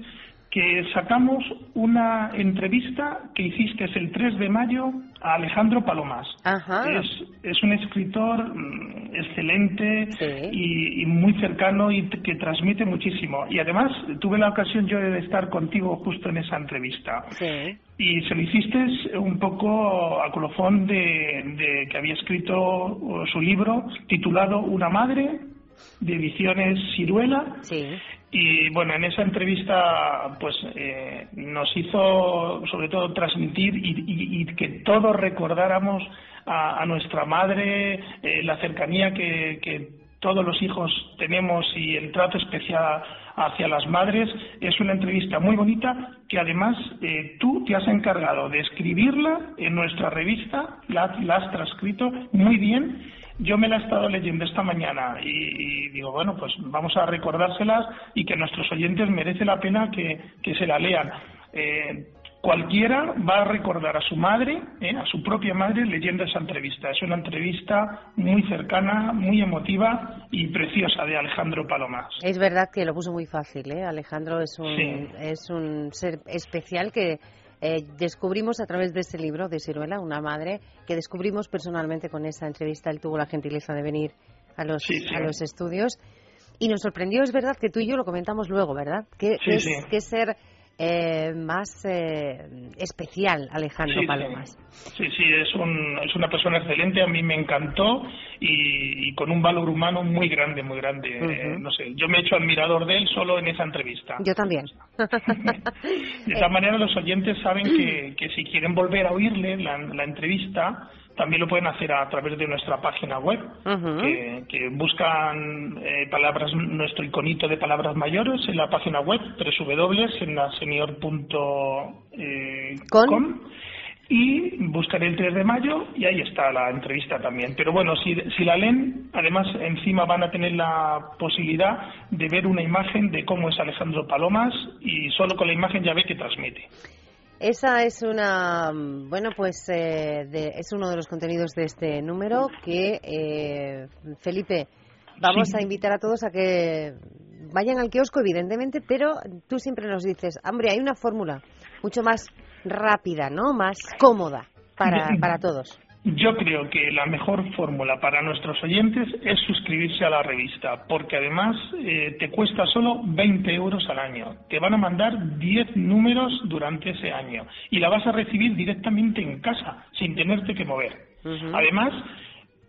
que sacamos una entrevista que hiciste el 3 de mayo a Alejandro Palomas. Ajá. Es, es un escritor mm, excelente y, muy cercano y que transmite muchísimo. Y además tuve la ocasión yo de estar contigo justo en esa entrevista. Y se lo hiciste un poco a colofón de, que había escrito su libro titulado Una madre de ediciones Ciruela. Y bueno, en esa entrevista pues eh, nos hizo sobre todo transmitir y, que todos recordáramos a, nuestra madre, eh, la cercanía que, todos los hijos tenemos y el trato especial hacia las madres. Es una entrevista muy bonita que además eh, tú te has encargado de escribirla en nuestra revista, la has transcrito muy bien yo me la he estado leyendo esta mañana y, digo, bueno, pues vamos a recordárselas y que nuestros oyentes merece la pena que, se la lean. Eh, cualquiera va a recordar a su madre, eh, a su propia madre, leyendo esa entrevista. Es una entrevista muy cercana, muy emotiva y preciosa de Alejandro Palomas. Es verdad que lo puso muy fácil, ¿eh? Alejandro es un, es un ser especial que eh, descubrimos a través de ese libro de Ciruela, una madre, que descubrimos personalmente con esa entrevista. Él tuvo la gentileza de venir a los, a los estudios y nos sorprendió, es verdad, que tú y yo lo comentamos luego, ¿verdad? Que, es, que ser eh, más eh, especial, Alejandro Palomas. Sí, sí, es, un, es una persona excelente, a mí me encantó y, con un valor humano muy grande, muy grande. Eh, no sé, yo me he hecho admirador de él solo en esa entrevista. Yo también. de esta manera los oyentes saben que, que si quieren volver a oírle la, la entrevista, también lo pueden hacer a través de nuestra página web, que, buscan eh, palabras, nuestro iconito de palabras mayores en la página web www.senior.com eh, y buscaré el 3 de mayo y ahí está la entrevista también. Pero bueno, si, si la leen, además encima van a tener la posibilidad de ver una imagen de cómo es Alejandro Palomas y solo con la imagen ya ve que transmite. Esa es una, bueno, pues eh, es uno de los contenidos de este número que, eh, Felipe, vamos a invitar a todos a que vayan al kiosco, evidentemente, pero tú siempre nos dices, hombre, hay una fórmula mucho más rápida, ¿no? Más cómoda para, para todos. Yo creo que la mejor fórmula para nuestros oyentes es suscribirse a la revista, porque además eh, te cuesta solo 20 euros al año. Te van a mandar 10 números durante ese año y la vas a recibir directamente en casa, sin tenerte que mover. Además,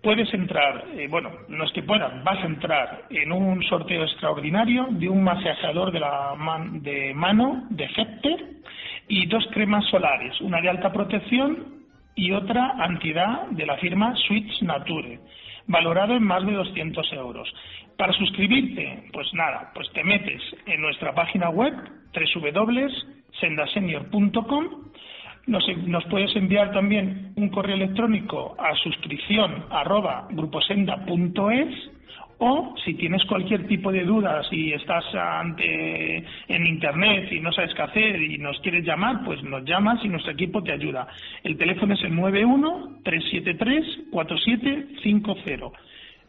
puedes entrar, eh, bueno, no es que puedas, vas a entrar en un sorteo extraordinario de un masajeador de, la de mano de Hector y dos cremas solares, una de alta protección y otra entidad de la firma Switch Nature, valorado en más de 200 euros. Para suscribirte, pues nada, pues te metes en nuestra página web www.sendasenior.com nos, nos, puedes enviar también un correo electrónico a suscripción arroba gruposenda.es o si tienes cualquier tipo de dudas y estás ante en internet y no sabes qué hacer y nos quieres llamar, pues nos llamas y nuestro equipo te ayuda. El teléfono es el 91 373 4750.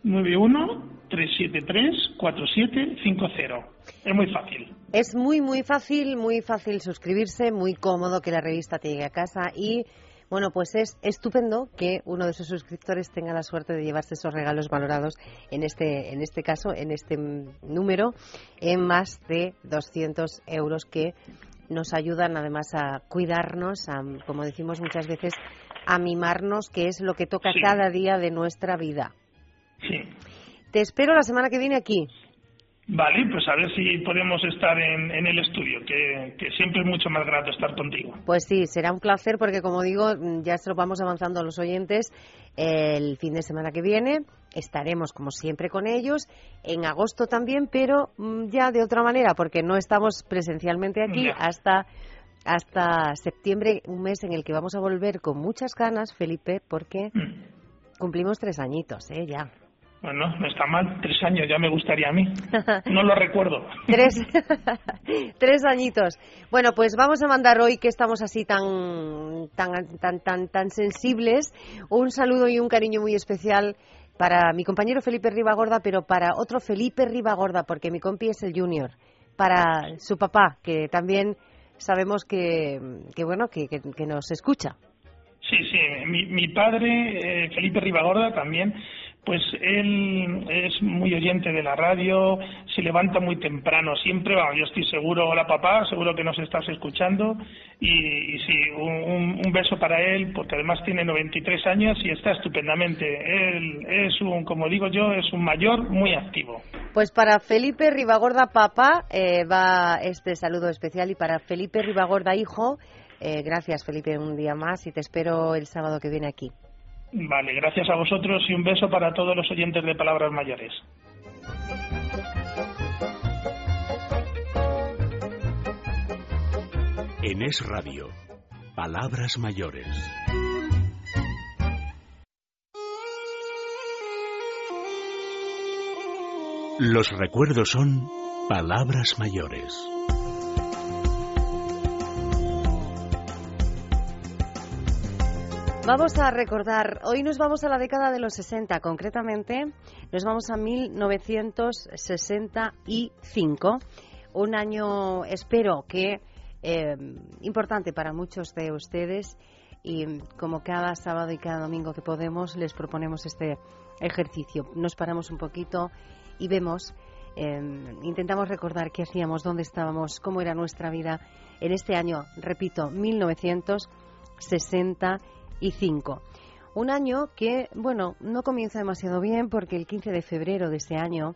91 373 4750. Es muy fácil. Es muy muy fácil, muy fácil suscribirse, muy cómodo que la revista te llegue a casa y bueno, pues es estupendo que uno de sus suscriptores tenga la suerte de llevarse esos regalos valorados, en este, en este caso, en este número, en más de 200 euros que nos ayudan además a cuidarnos, a, como decimos muchas veces, a mimarnos, que es lo que toca cada día de nuestra vida. Sí. Te espero la semana que viene aquí. Vale, pues a ver si podemos estar en, el estudio, que, siempre es mucho más grato estar contigo. Pues sí, será un placer porque, como digo, ya se lo vamos avanzando a los oyentes. El fin de semana que viene estaremos, como siempre, con ellos. En agosto también, pero mm, ya de otra manera, porque no estamos presencialmente aquí hasta hasta septiembre, un mes en el que vamos a volver con muchas ganas, Felipe, porque mm. cumplimos tres añitos, ¿eh? Ya. Bueno, no está mal, tres años ya me gustaría a mí. No lo recuerdo. tres, tres añitos. Bueno, pues vamos a mandar hoy que estamos así tan, tan, tan, tan, tan sensibles, un saludo y un cariño muy especial para mi compañero Felipe Ribagorda, pero para otro Felipe Ribagorda, porque mi compi es el junior, para su papá, que también sabemos que, que bueno, que, que, nos escucha. Sí, sí, mi, mi padre, eh, Felipe Ribagorda, también pues él es muy oyente de la radio, se levanta muy temprano siempre, vamos, yo estoy seguro, hola papá, seguro que nos estás escuchando y, sí, un, beso para él porque además tiene 93 años y está estupendamente. Él es un, como digo yo, es un mayor muy activo. Pues para Felipe Ribagorda papá eh, va este saludo especial y para Felipe Ribagorda hijo, eh, gracias Felipe un día más y te espero el sábado que viene aquí. Vale, gracias a vosotros y un beso para todos los oyentes de Palabras Mayores. En Es Radio, Palabras Mayores. Los recuerdos son palabras mayores. Vamos a recordar, hoy nos vamos a la década de los 60, concretamente nos vamos a 1965, un año, espero que eh, importante para muchos de ustedes y como cada sábado y cada domingo que podemos les proponemos este ejercicio. Nos paramos un poquito y vemos, eh, intentamos recordar qué hacíamos, dónde estábamos, cómo era nuestra vida en este año, repito, 1960 y Un año que, bueno, no comienza demasiado bien porque el 15 de febrero de ese año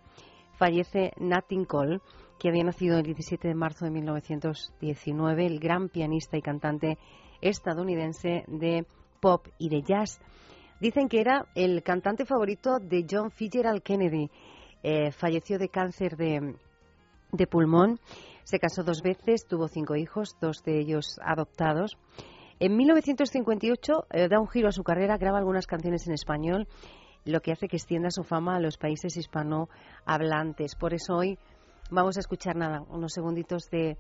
fallece Nat King Cole, que había nacido el 17 de marzo de 1919, el gran pianista y cantante estadounidense de pop y de jazz. Dicen que era el cantante favorito de John Fitzgerald Kennedy. Eh, falleció de cáncer de, de pulmón. Se casó dos veces, tuvo cinco hijos, dos de ellos adoptados. En 1958 eh, da un giro a su carrera, graba algunas canciones en español, lo que hace que extienda su fama a los países hispanohablantes. Por eso hoy vamos a escuchar nada, unos segunditos de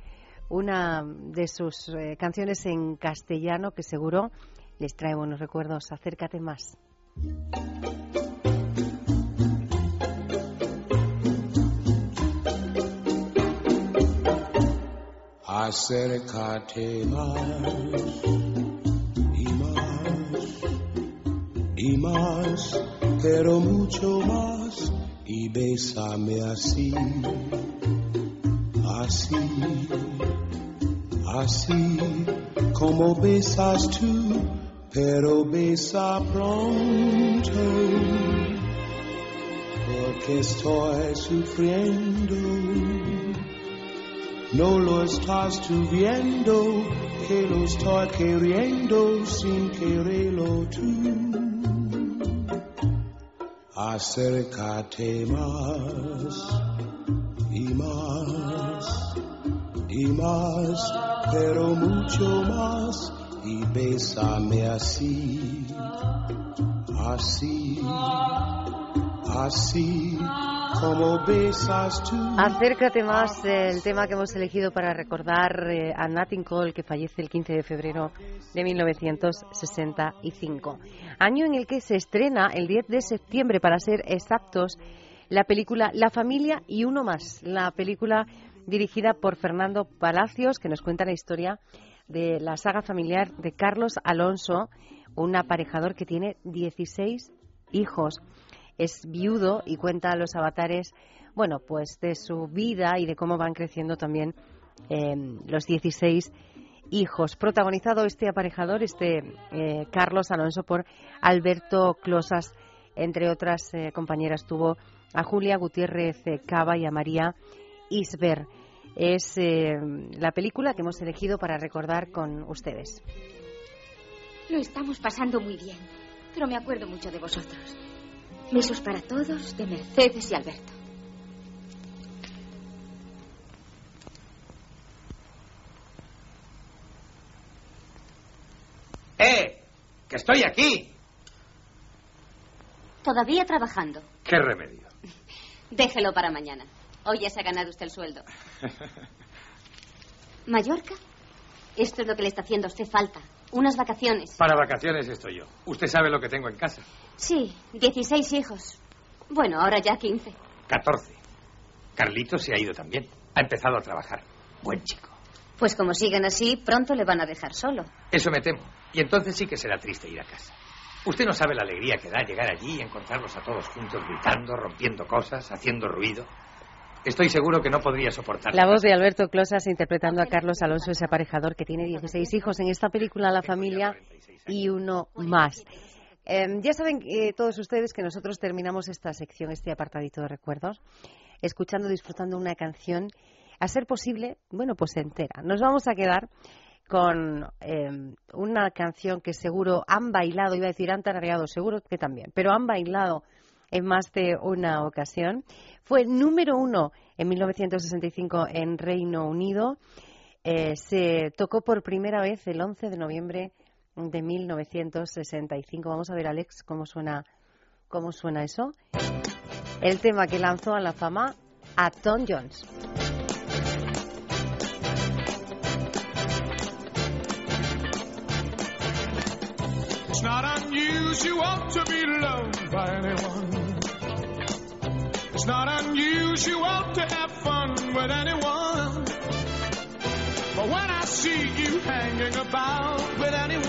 una de sus eh, canciones en castellano que seguro les trae buenos recuerdos. Acércate más. Acércate más y más, pero mucho más, y bésame así, así, así, como besas tú, pero besa pronto, porque estoy sufriendo. No lo estás tú viendo, que lo estoy queriendo sin quererlo tú acércate más y más y más, pero mucho más y bésame así, así, así. Acércate más el tema que hemos elegido para recordar eh, a Nat Cole que fallece el 15 de febrero de 1965. Año en el que se estrena el 10 de septiembre, para ser exactos, la película La familia y uno más, la película dirigida por Fernando Palacios que nos cuenta la historia de la saga familiar de Carlos Alonso, un aparejador que tiene 16 hijos es viudo y cuenta los avatares, bueno, pues de su vida y de cómo van creciendo también em, los 16 hijos. Protagonizado este aparejador, este eh, Carlos Alonso, por Alberto Closas, entre otras eh, compañeras, tuvo a Julia Gutiérrez eh, Cava y a María Isber. Es la película que hemos elegido para recordar con ustedes. Lo estamos pasando muy bien, pero me acuerdo mucho de vosotros. Besos para todos de Mercedes y Alberto. ¡Eh! ¡Que estoy aquí! Todavía trabajando. ¿Qué remedio? Déjelo para mañana. Hoy ya se ha ganado usted el sueldo. ¿Mallorca? Esto es lo que le está haciendo a usted falta. Unas vacaciones. Para vacaciones estoy yo. Usted sabe lo que tengo en casa. Sí, 16 hijos. Bueno, ahora ya 15. 14. Carlito se ha ido también. Ha empezado a trabajar. Buen chico. Pues como siguen así, pronto le van a dejar solo. Eso me temo. Y entonces sí que será triste ir a casa. Usted no sabe la alegría que da llegar allí y encontrarlos a todos juntos gritando, rompiendo cosas, haciendo ruido. Estoy seguro que no podría soportar. La voz de Alberto Closas interpretando a Carlos Alonso, ese aparejador que tiene 16 hijos en esta película La familia y uno más. Em, ya saben eh, todos ustedes que nosotros terminamos esta sección, este apartadito de recuerdos, escuchando, disfrutando una canción, a ser posible, bueno, pues entera. Nos vamos a quedar con em, una canción que seguro han bailado, iba a decir han tarareado, seguro que también, pero han bailado en más de una ocasión. Fue número uno en 1965 en Reino Unido. Eh, se tocó por primera vez el 11 de noviembre de 1965. Vamos a ver, Alex, cómo suena, cómo suena eso. El tema que lanzó a la fama a Tom Jones. It's not unusual to be loved by anyone. It's not unusual to have fun with anyone. But when I see you hanging about with anyone,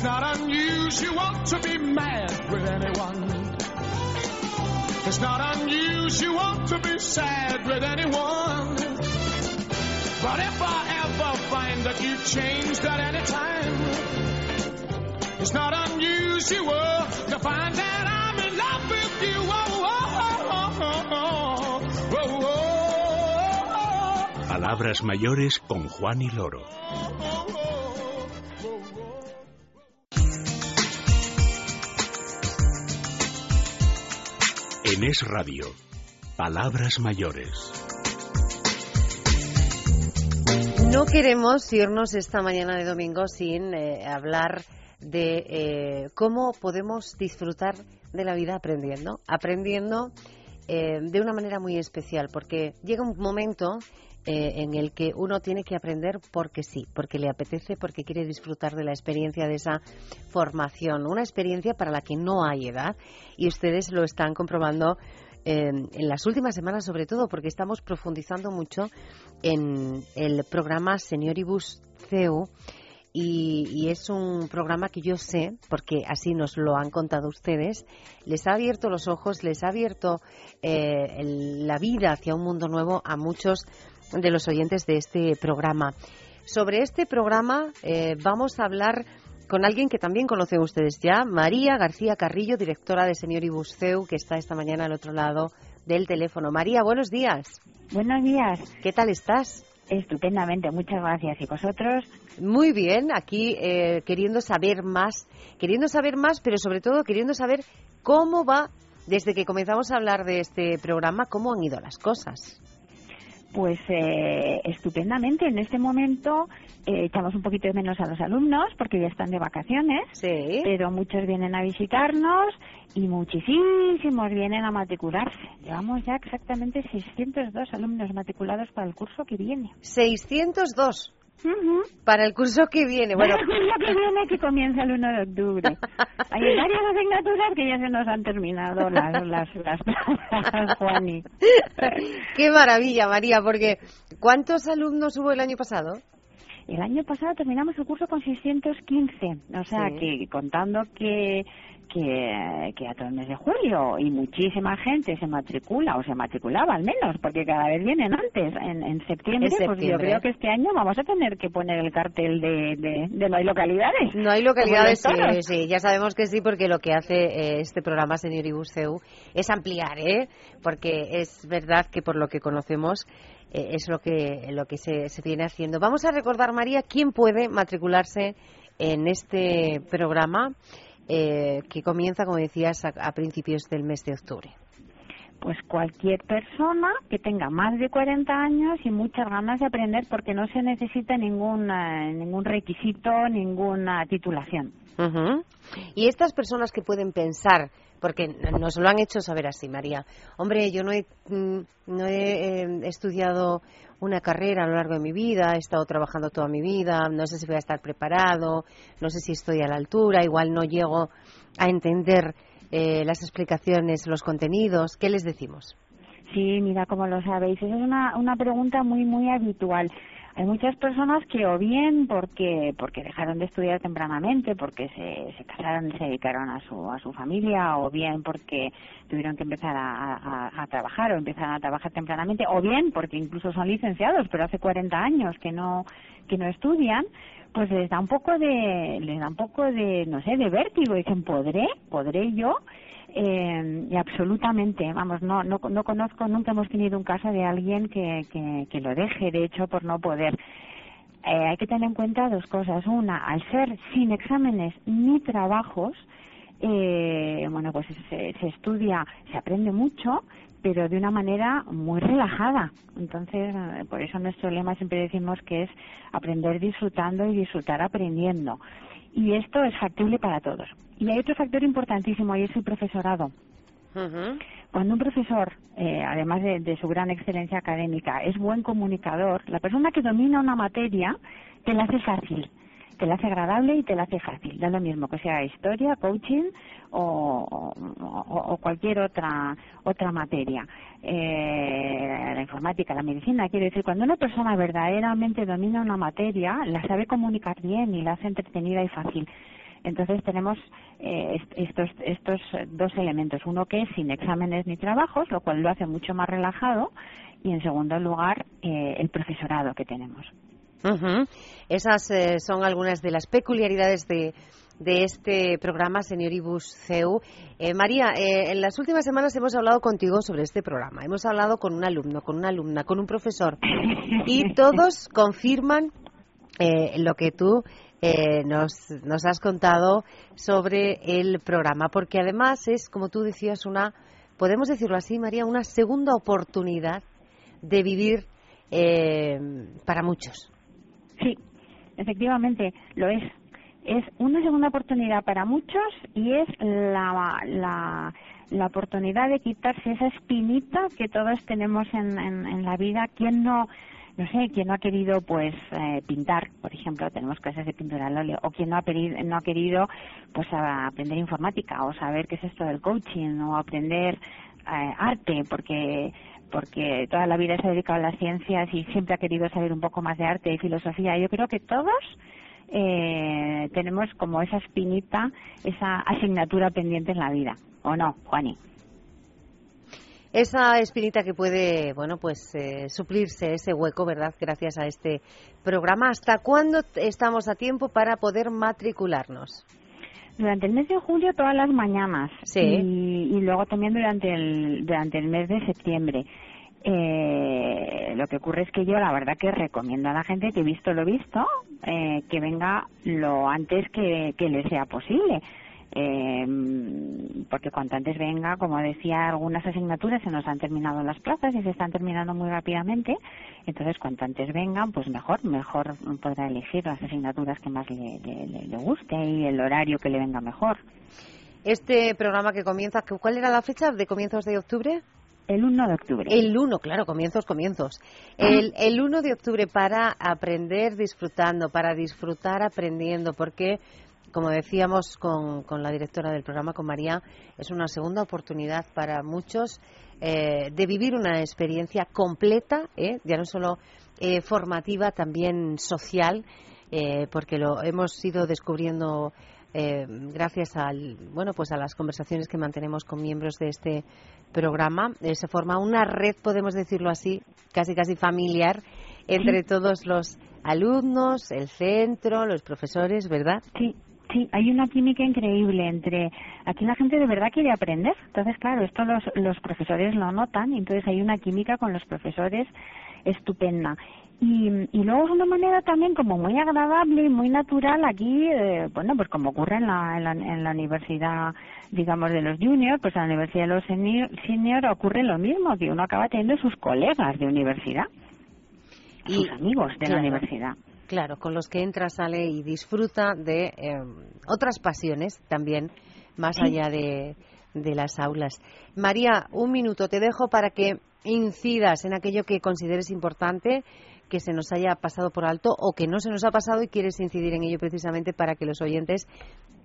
It's not unusual to be mad with anyone. It's not unusual to be sad with anyone. But if I ever find that you've changed at any time, it's not unusual to find that I'm in love with you. Oh, oh, oh, oh, oh, oh, oh, oh. Palabras mayores con Juan y Loro. Oh, En Es Radio, Palabras mayores. No queremos irnos esta mañana de domingo sin eh, hablar de eh, cómo podemos disfrutar de la vida aprendiendo. Aprendiendo eh, de una manera muy especial, porque llega un momento eh, en el que uno tiene que aprender porque sí, porque le apetece, porque quiere disfrutar de la experiencia de esa formación. Una experiencia para la que no hay edad y ustedes lo están comprobando eh, en las últimas semanas sobre todo porque estamos profundizando mucho en el programa Senioribus CEU y, es un programa que yo sé, porque así nos lo han contado ustedes, les ha abierto los ojos, les ha abierto eh, el- la vida hacia un mundo nuevo a muchos de los oyentes de este programa. Sobre este programa eh, vamos a hablar con alguien que también conocen ustedes ya, María García Carrillo, directora de Senioribus CEU, que está esta mañana al otro lado del teléfono. María, buenos días. Buenos días. ¿Qué tal estás? Estupendamente, muchas gracias. ¿Y vosotros? Muy bien, aquí eh, queriendo saber más, queriendo saber más, pero sobre todo queriendo saber cómo va, desde que comenzamos a hablar de este programa, cómo han ido las cosas. Pues eh, estupendamente. En este momento eh, echamos un poquito de menos a los alumnos porque ya están de vacaciones, Sí. pero muchos vienen a visitarnos y muchísimos vienen a matricularse. Llevamos ya exactamente 602 alumnos matriculados para el curso que viene. 602 para el curso que viene. Bueno, Para el curso que viene que comienza el 1 de octubre. Hay varias asignaturas que ya se nos han terminado las, las, las plazas, Juani. qué maravilla, María, porque ¿cuántos alumnos hubo el año pasado? El año pasado terminamos el curso con 615, o sea Sí. que contando que que, que a todo el mes de julio y muchísima gente se matricula o se matriculaba al menos porque cada vez vienen antes en, en, septiembre, En pues yo septiembre. creo que este año vamos a tener que poner el cartel de, de, de no hay localidades No hay localidades, sí, sí, ya sabemos que sí, porque lo que hace eh, este programa, señor Ibuseu, es ampliar, ¿eh? Porque es verdad que por lo que conocemos eh, es lo que, lo que se, se viene haciendo. Vamos a recordar, María, quién puede matricularse en este programa eh, que comienza, como decías, a, a principios del mes de octubre. Pues cualquier persona que tenga más de 40 años y muchas ganas de aprender porque no se necesita ningún ningún requisito, ninguna titulación. Y estas personas que pueden pensar, porque nos lo han hecho saber así, María, hombre, yo no he, mm, no he eh, estudiado una carrera a lo largo de mi vida, he estado trabajando toda mi vida, no sé si voy a estar preparado, no sé si estoy a la altura, igual no llego a entender eh, las explicaciones, los contenidos. ¿Qué les decimos? Sí, mira, como lo sabéis, es una, una pregunta muy, muy habitual. Hay muchas personas que o bien porque porque dejaron de estudiar tempranamente, porque se, se casaron y se dedicaron a su a su familia, o bien porque tuvieron que empezar a, a- trabajar o empezaron a trabajar tempranamente, o bien porque incluso son licenciados, pero hace 40 años que no que no estudian, pues les da un poco de les da un poco de no sé de vértigo. Dicen podré podré yo eh, y absolutamente, vamos, no, no, no conozco, nunca hemos tenido un caso de alguien que, que, lo deje, de hecho, por no poder. Eh, hay que tener en cuenta dos cosas. Una, al ser sin exámenes ni trabajos, eh, bueno, pues se, se estudia, se aprende mucho, pero de una manera muy relajada. Entonces, eh, por eso nuestro lema siempre decimos que es aprender disfrutando y disfrutar aprendiendo. Y esto es factible para todos. Y hay otro factor importantísimo y es el profesorado. Cuando un profesor, eh, además de, de su gran excelencia académica, es buen comunicador, la persona que domina una materia te la hace fácil, te la hace agradable y te la hace fácil. Da lo mismo que sea historia, coaching o, o- o cualquier otra otra materia. Eh, la informática, la medicina, quiero decir, cuando una persona verdaderamente domina una materia, la sabe comunicar bien y la hace entretenida y fácil. Entonces tenemos eh, est- estos, estos dos elementos. Uno que es sin exámenes ni trabajos, lo cual lo hace mucho más relajado. Y en segundo lugar, eh, el profesorado que tenemos. Ujú. Esas eh, son algunas de las peculiaridades de, de este programa, señor Ibus CEU. Eh, María, eh, en las últimas semanas hemos hablado contigo sobre este programa. Hemos hablado con un alumno, con una alumna, con un profesor. Y todos confirman eh, lo que tú eh, nos, nos has contado sobre el programa. Porque además es, como tú decías, una, podemos decirlo así, María, una segunda oportunidad de vivir eh, para muchos. Sí, efectivamente, lo es. Es una segunda oportunidad para muchos y es la, la, la oportunidad de quitarse esa espinita que todos tenemos en, en, en la vida. ¿Quién no, no sé, quién no ha querido pues eh, pintar, por ejemplo, tenemos clases de pintura al óleo, o quién no ha, no ha querido pues a- aprender informática o saber qué es esto del coaching o aprender eh, arte, porque porque toda la vida se ha dedicado a las ciencias y siempre ha querido saber un poco más de arte y filosofía. Yo creo que todos eh, tenemos como esa espinita, esa asignatura pendiente en la vida, ¿o no, Juani? Esa espinita que puede, bueno, pues eh, suplirse ese hueco, ¿verdad? Gracias a este programa. ¿Hasta cuándo estamos a tiempo para poder matricularnos? Durante el mes de julio todas las mañanas Sí. y, y luego también durante el durante el mes de septiembre. Eh, lo que ocurre es que yo la verdad que recomiendo a la gente que visto lo visto eh, que venga lo antes que, que le sea posible. Eh, porque cuanto antes venga, como decía, algunas asignaturas se nos han terminado las plazas y se están terminando muy rápidamente. Entonces, cuanto antes vengan, pues mejor, mejor podrá elegir las asignaturas que más le, le- le- le guste y el horario que le venga mejor. Este programa que comienza, ¿cu- ¿cuál era la fecha de comienzos de octubre? El 1 de octubre. El 1, claro, comienzos, comienzos. El, el 1 de octubre para aprender disfrutando, para disfrutar aprendiendo, porque, como decíamos con, con la directora del programa, con María, es una segunda oportunidad para muchos eh, de vivir una experiencia completa, ¿eh? ya no solo eh, formativa, también social, eh, porque lo hemos ido descubriendo eh, gracias al, bueno, pues a las conversaciones que mantenemos con miembros de este programa, eh, se forma una red, podemos decirlo así, casi casi familiar entre todos los alumnos, el centro, los profesores, ¿verdad? Sí, Sí, hay una química increíble entre aquí la gente de verdad quiere aprender, entonces claro esto los, los profesores lo notan y entonces hay una química con los profesores estupenda y, y luego es una manera también como muy agradable y muy natural aquí, eh, bueno, pues como ocurre en la, en la, en la universidad, digamos, de los juniors, pues en la universidad de los senior, senior ocurre lo mismo, que uno acaba teniendo sus colegas de universidad, Y- sus amigos de claro. la universidad. Claro, con los que entra, sale y disfruta de eh, otras pasiones también, más allá de, de las aulas. María, un minuto te dejo para que incidas en aquello que consideres importante, que se nos haya pasado por alto o que no se nos ha pasado y quieres incidir en ello precisamente para que los oyentes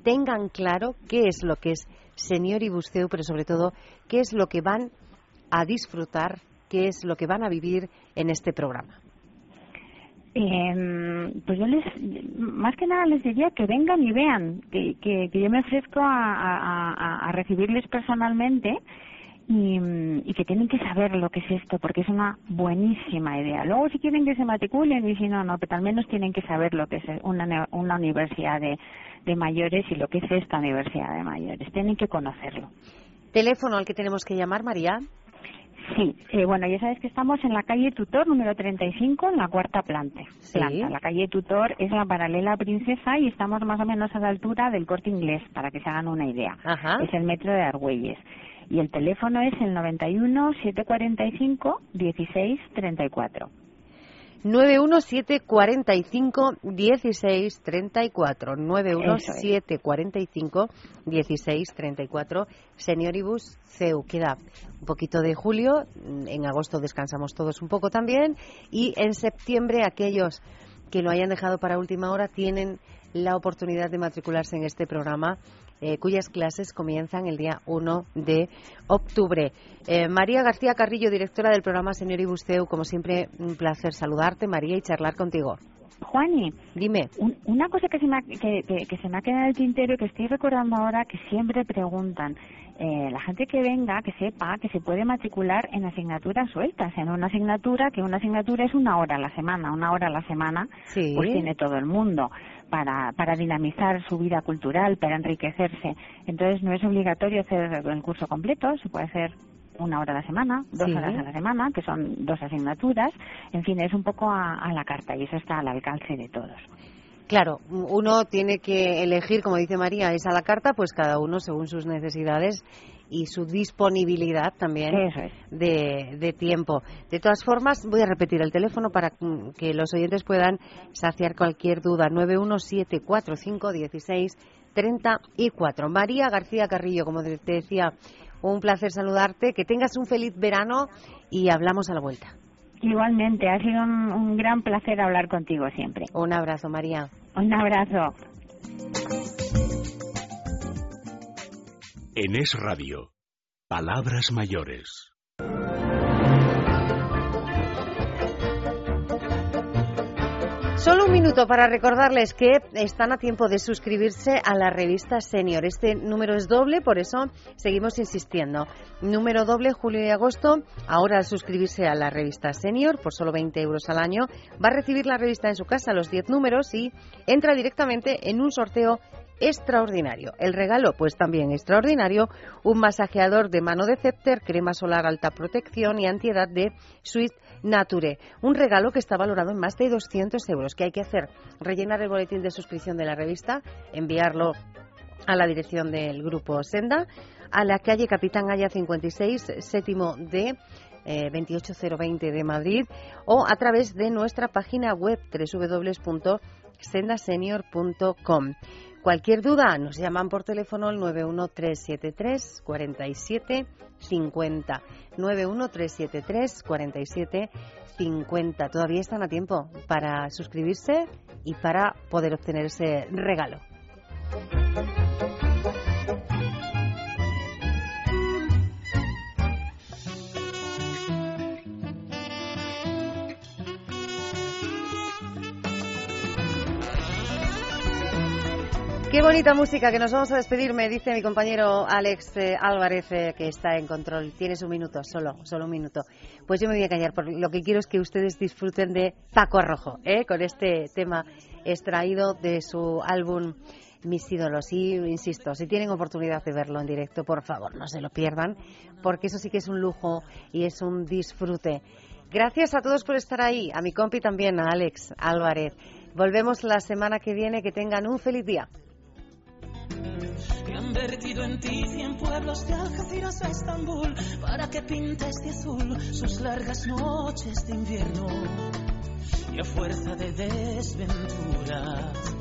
tengan claro qué es lo que es Señor y Buceo, pero sobre todo qué es lo que van a disfrutar, qué es lo que van a vivir en este programa. Eh, pues yo les, más que nada les diría que vengan y vean, que, que, yo me ofrezco a, recibirles personalmente y, que tienen que saber lo que es esto, porque es una buenísima idea. Luego, si quieren que se matriculen y si no, no, pero al menos tienen que saber lo que es una, una universidad de mayores y lo que es esta universidad de mayores. Tienen que conocerlo. Teléfono al que tenemos que llamar, María. Sí, eh, bueno, ya sabes que estamos en la calle Tutor número 35, en la cuarta planta. Sí. planta. La calle Tutor es la paralela a Princesa y estamos más o menos a la altura del corte inglés, para que se hagan una idea. Ajá. Es el metro de Argüelles. Y el teléfono es el 91 745 16 34. 91745 1634 91745 1634 Senioribus CEU queda un poquito de julio en agosto descansamos todos un poco también y en septiembre aquellos que lo hayan dejado para última hora tienen la oportunidad de matricularse en este programa eh, cuyas clases comienzan el día 1 de octubre. Eh, María García Carrillo, directora del programa Señoribus CEU, como siempre, un placer saludarte, María, y charlar contigo. Juani, Dime. un- una cosa que se, me ha, que, que- que se me ha quedado en el tintero y que estoy recordando ahora que siempre preguntan, eh, la gente que venga, que sepa que se puede matricular en asignaturas sueltas, en una asignatura, que una asignatura es una hora a la semana, una hora a la semana, Sí. pues tiene todo el mundo para, para dinamizar su vida cultural, para enriquecerse. Entonces no es obligatorio hacer el curso completo, se puede hacer una hora a la semana, dos Sí. horas a la semana, que son dos asignaturas. En fin, es un poco a, a la carta y eso está al alcance de todos. Claro, uno tiene que elegir, como dice María, es a la carta, pues cada uno según sus necesidades y su disponibilidad también es. de, de tiempo. De todas formas, voy a repetir el teléfono para que los oyentes puedan saciar cualquier duda. 917451634. María García Carrillo, como te decía, un placer saludarte, que tengas un feliz verano y hablamos a la vuelta. Igualmente, ha sido un, un gran placer hablar contigo siempre. Un abrazo, María. Un abrazo. En Es Radio, Palabras Mayores. Solo un minuto para recordarles que están a tiempo de suscribirse a la revista Senior. Este número es doble, por eso seguimos insistiendo. Número doble, julio y agosto. Ahora al suscribirse a la revista Senior por solo 20 euros al año, va a recibir la revista en su casa, los 10 números, y entra directamente en un sorteo extraordinario. El regalo, pues también extraordinario, un masajeador de mano de Cepter, crema solar alta protección y antiedad de Sweet Nature. Un regalo que está valorado en más de 200 euros. ¿Qué hay que hacer? Rellenar el boletín de suscripción de la revista, enviarlo a la dirección del grupo Senda, a la calle Capitán Haya 56, séptimo D. eh, 28020 de Madrid o a través de nuestra página web www.sendasenior.com. Cualquier duda nos llaman por teléfono al 91373 47 50. 91373 47 50. Todavía están a tiempo para suscribirse y para poder obtener ese regalo. Qué bonita música, que nos vamos a despedir, me dice mi compañero Alex eh, Álvarez, eh, que está en control. Tienes un minuto, solo, solo un minuto. Pues yo me voy a callar, porque lo que quiero es que ustedes disfruten de Paco Arrojo, ¿eh? con este tema extraído de su álbum Mis ídolos. Y insisto, si tienen oportunidad de verlo en directo, por favor, no se lo pierdan, porque eso sí que es un lujo y es un disfrute. Gracias a todos por estar ahí, a mi compi también, a Alex Álvarez. Volvemos la semana que viene, que tengan un feliz día. Que han vertido en ti cien pueblos de Algeciras a Estambul para que pintes de azul sus largas noches de invierno. Y a fuerza de desventuras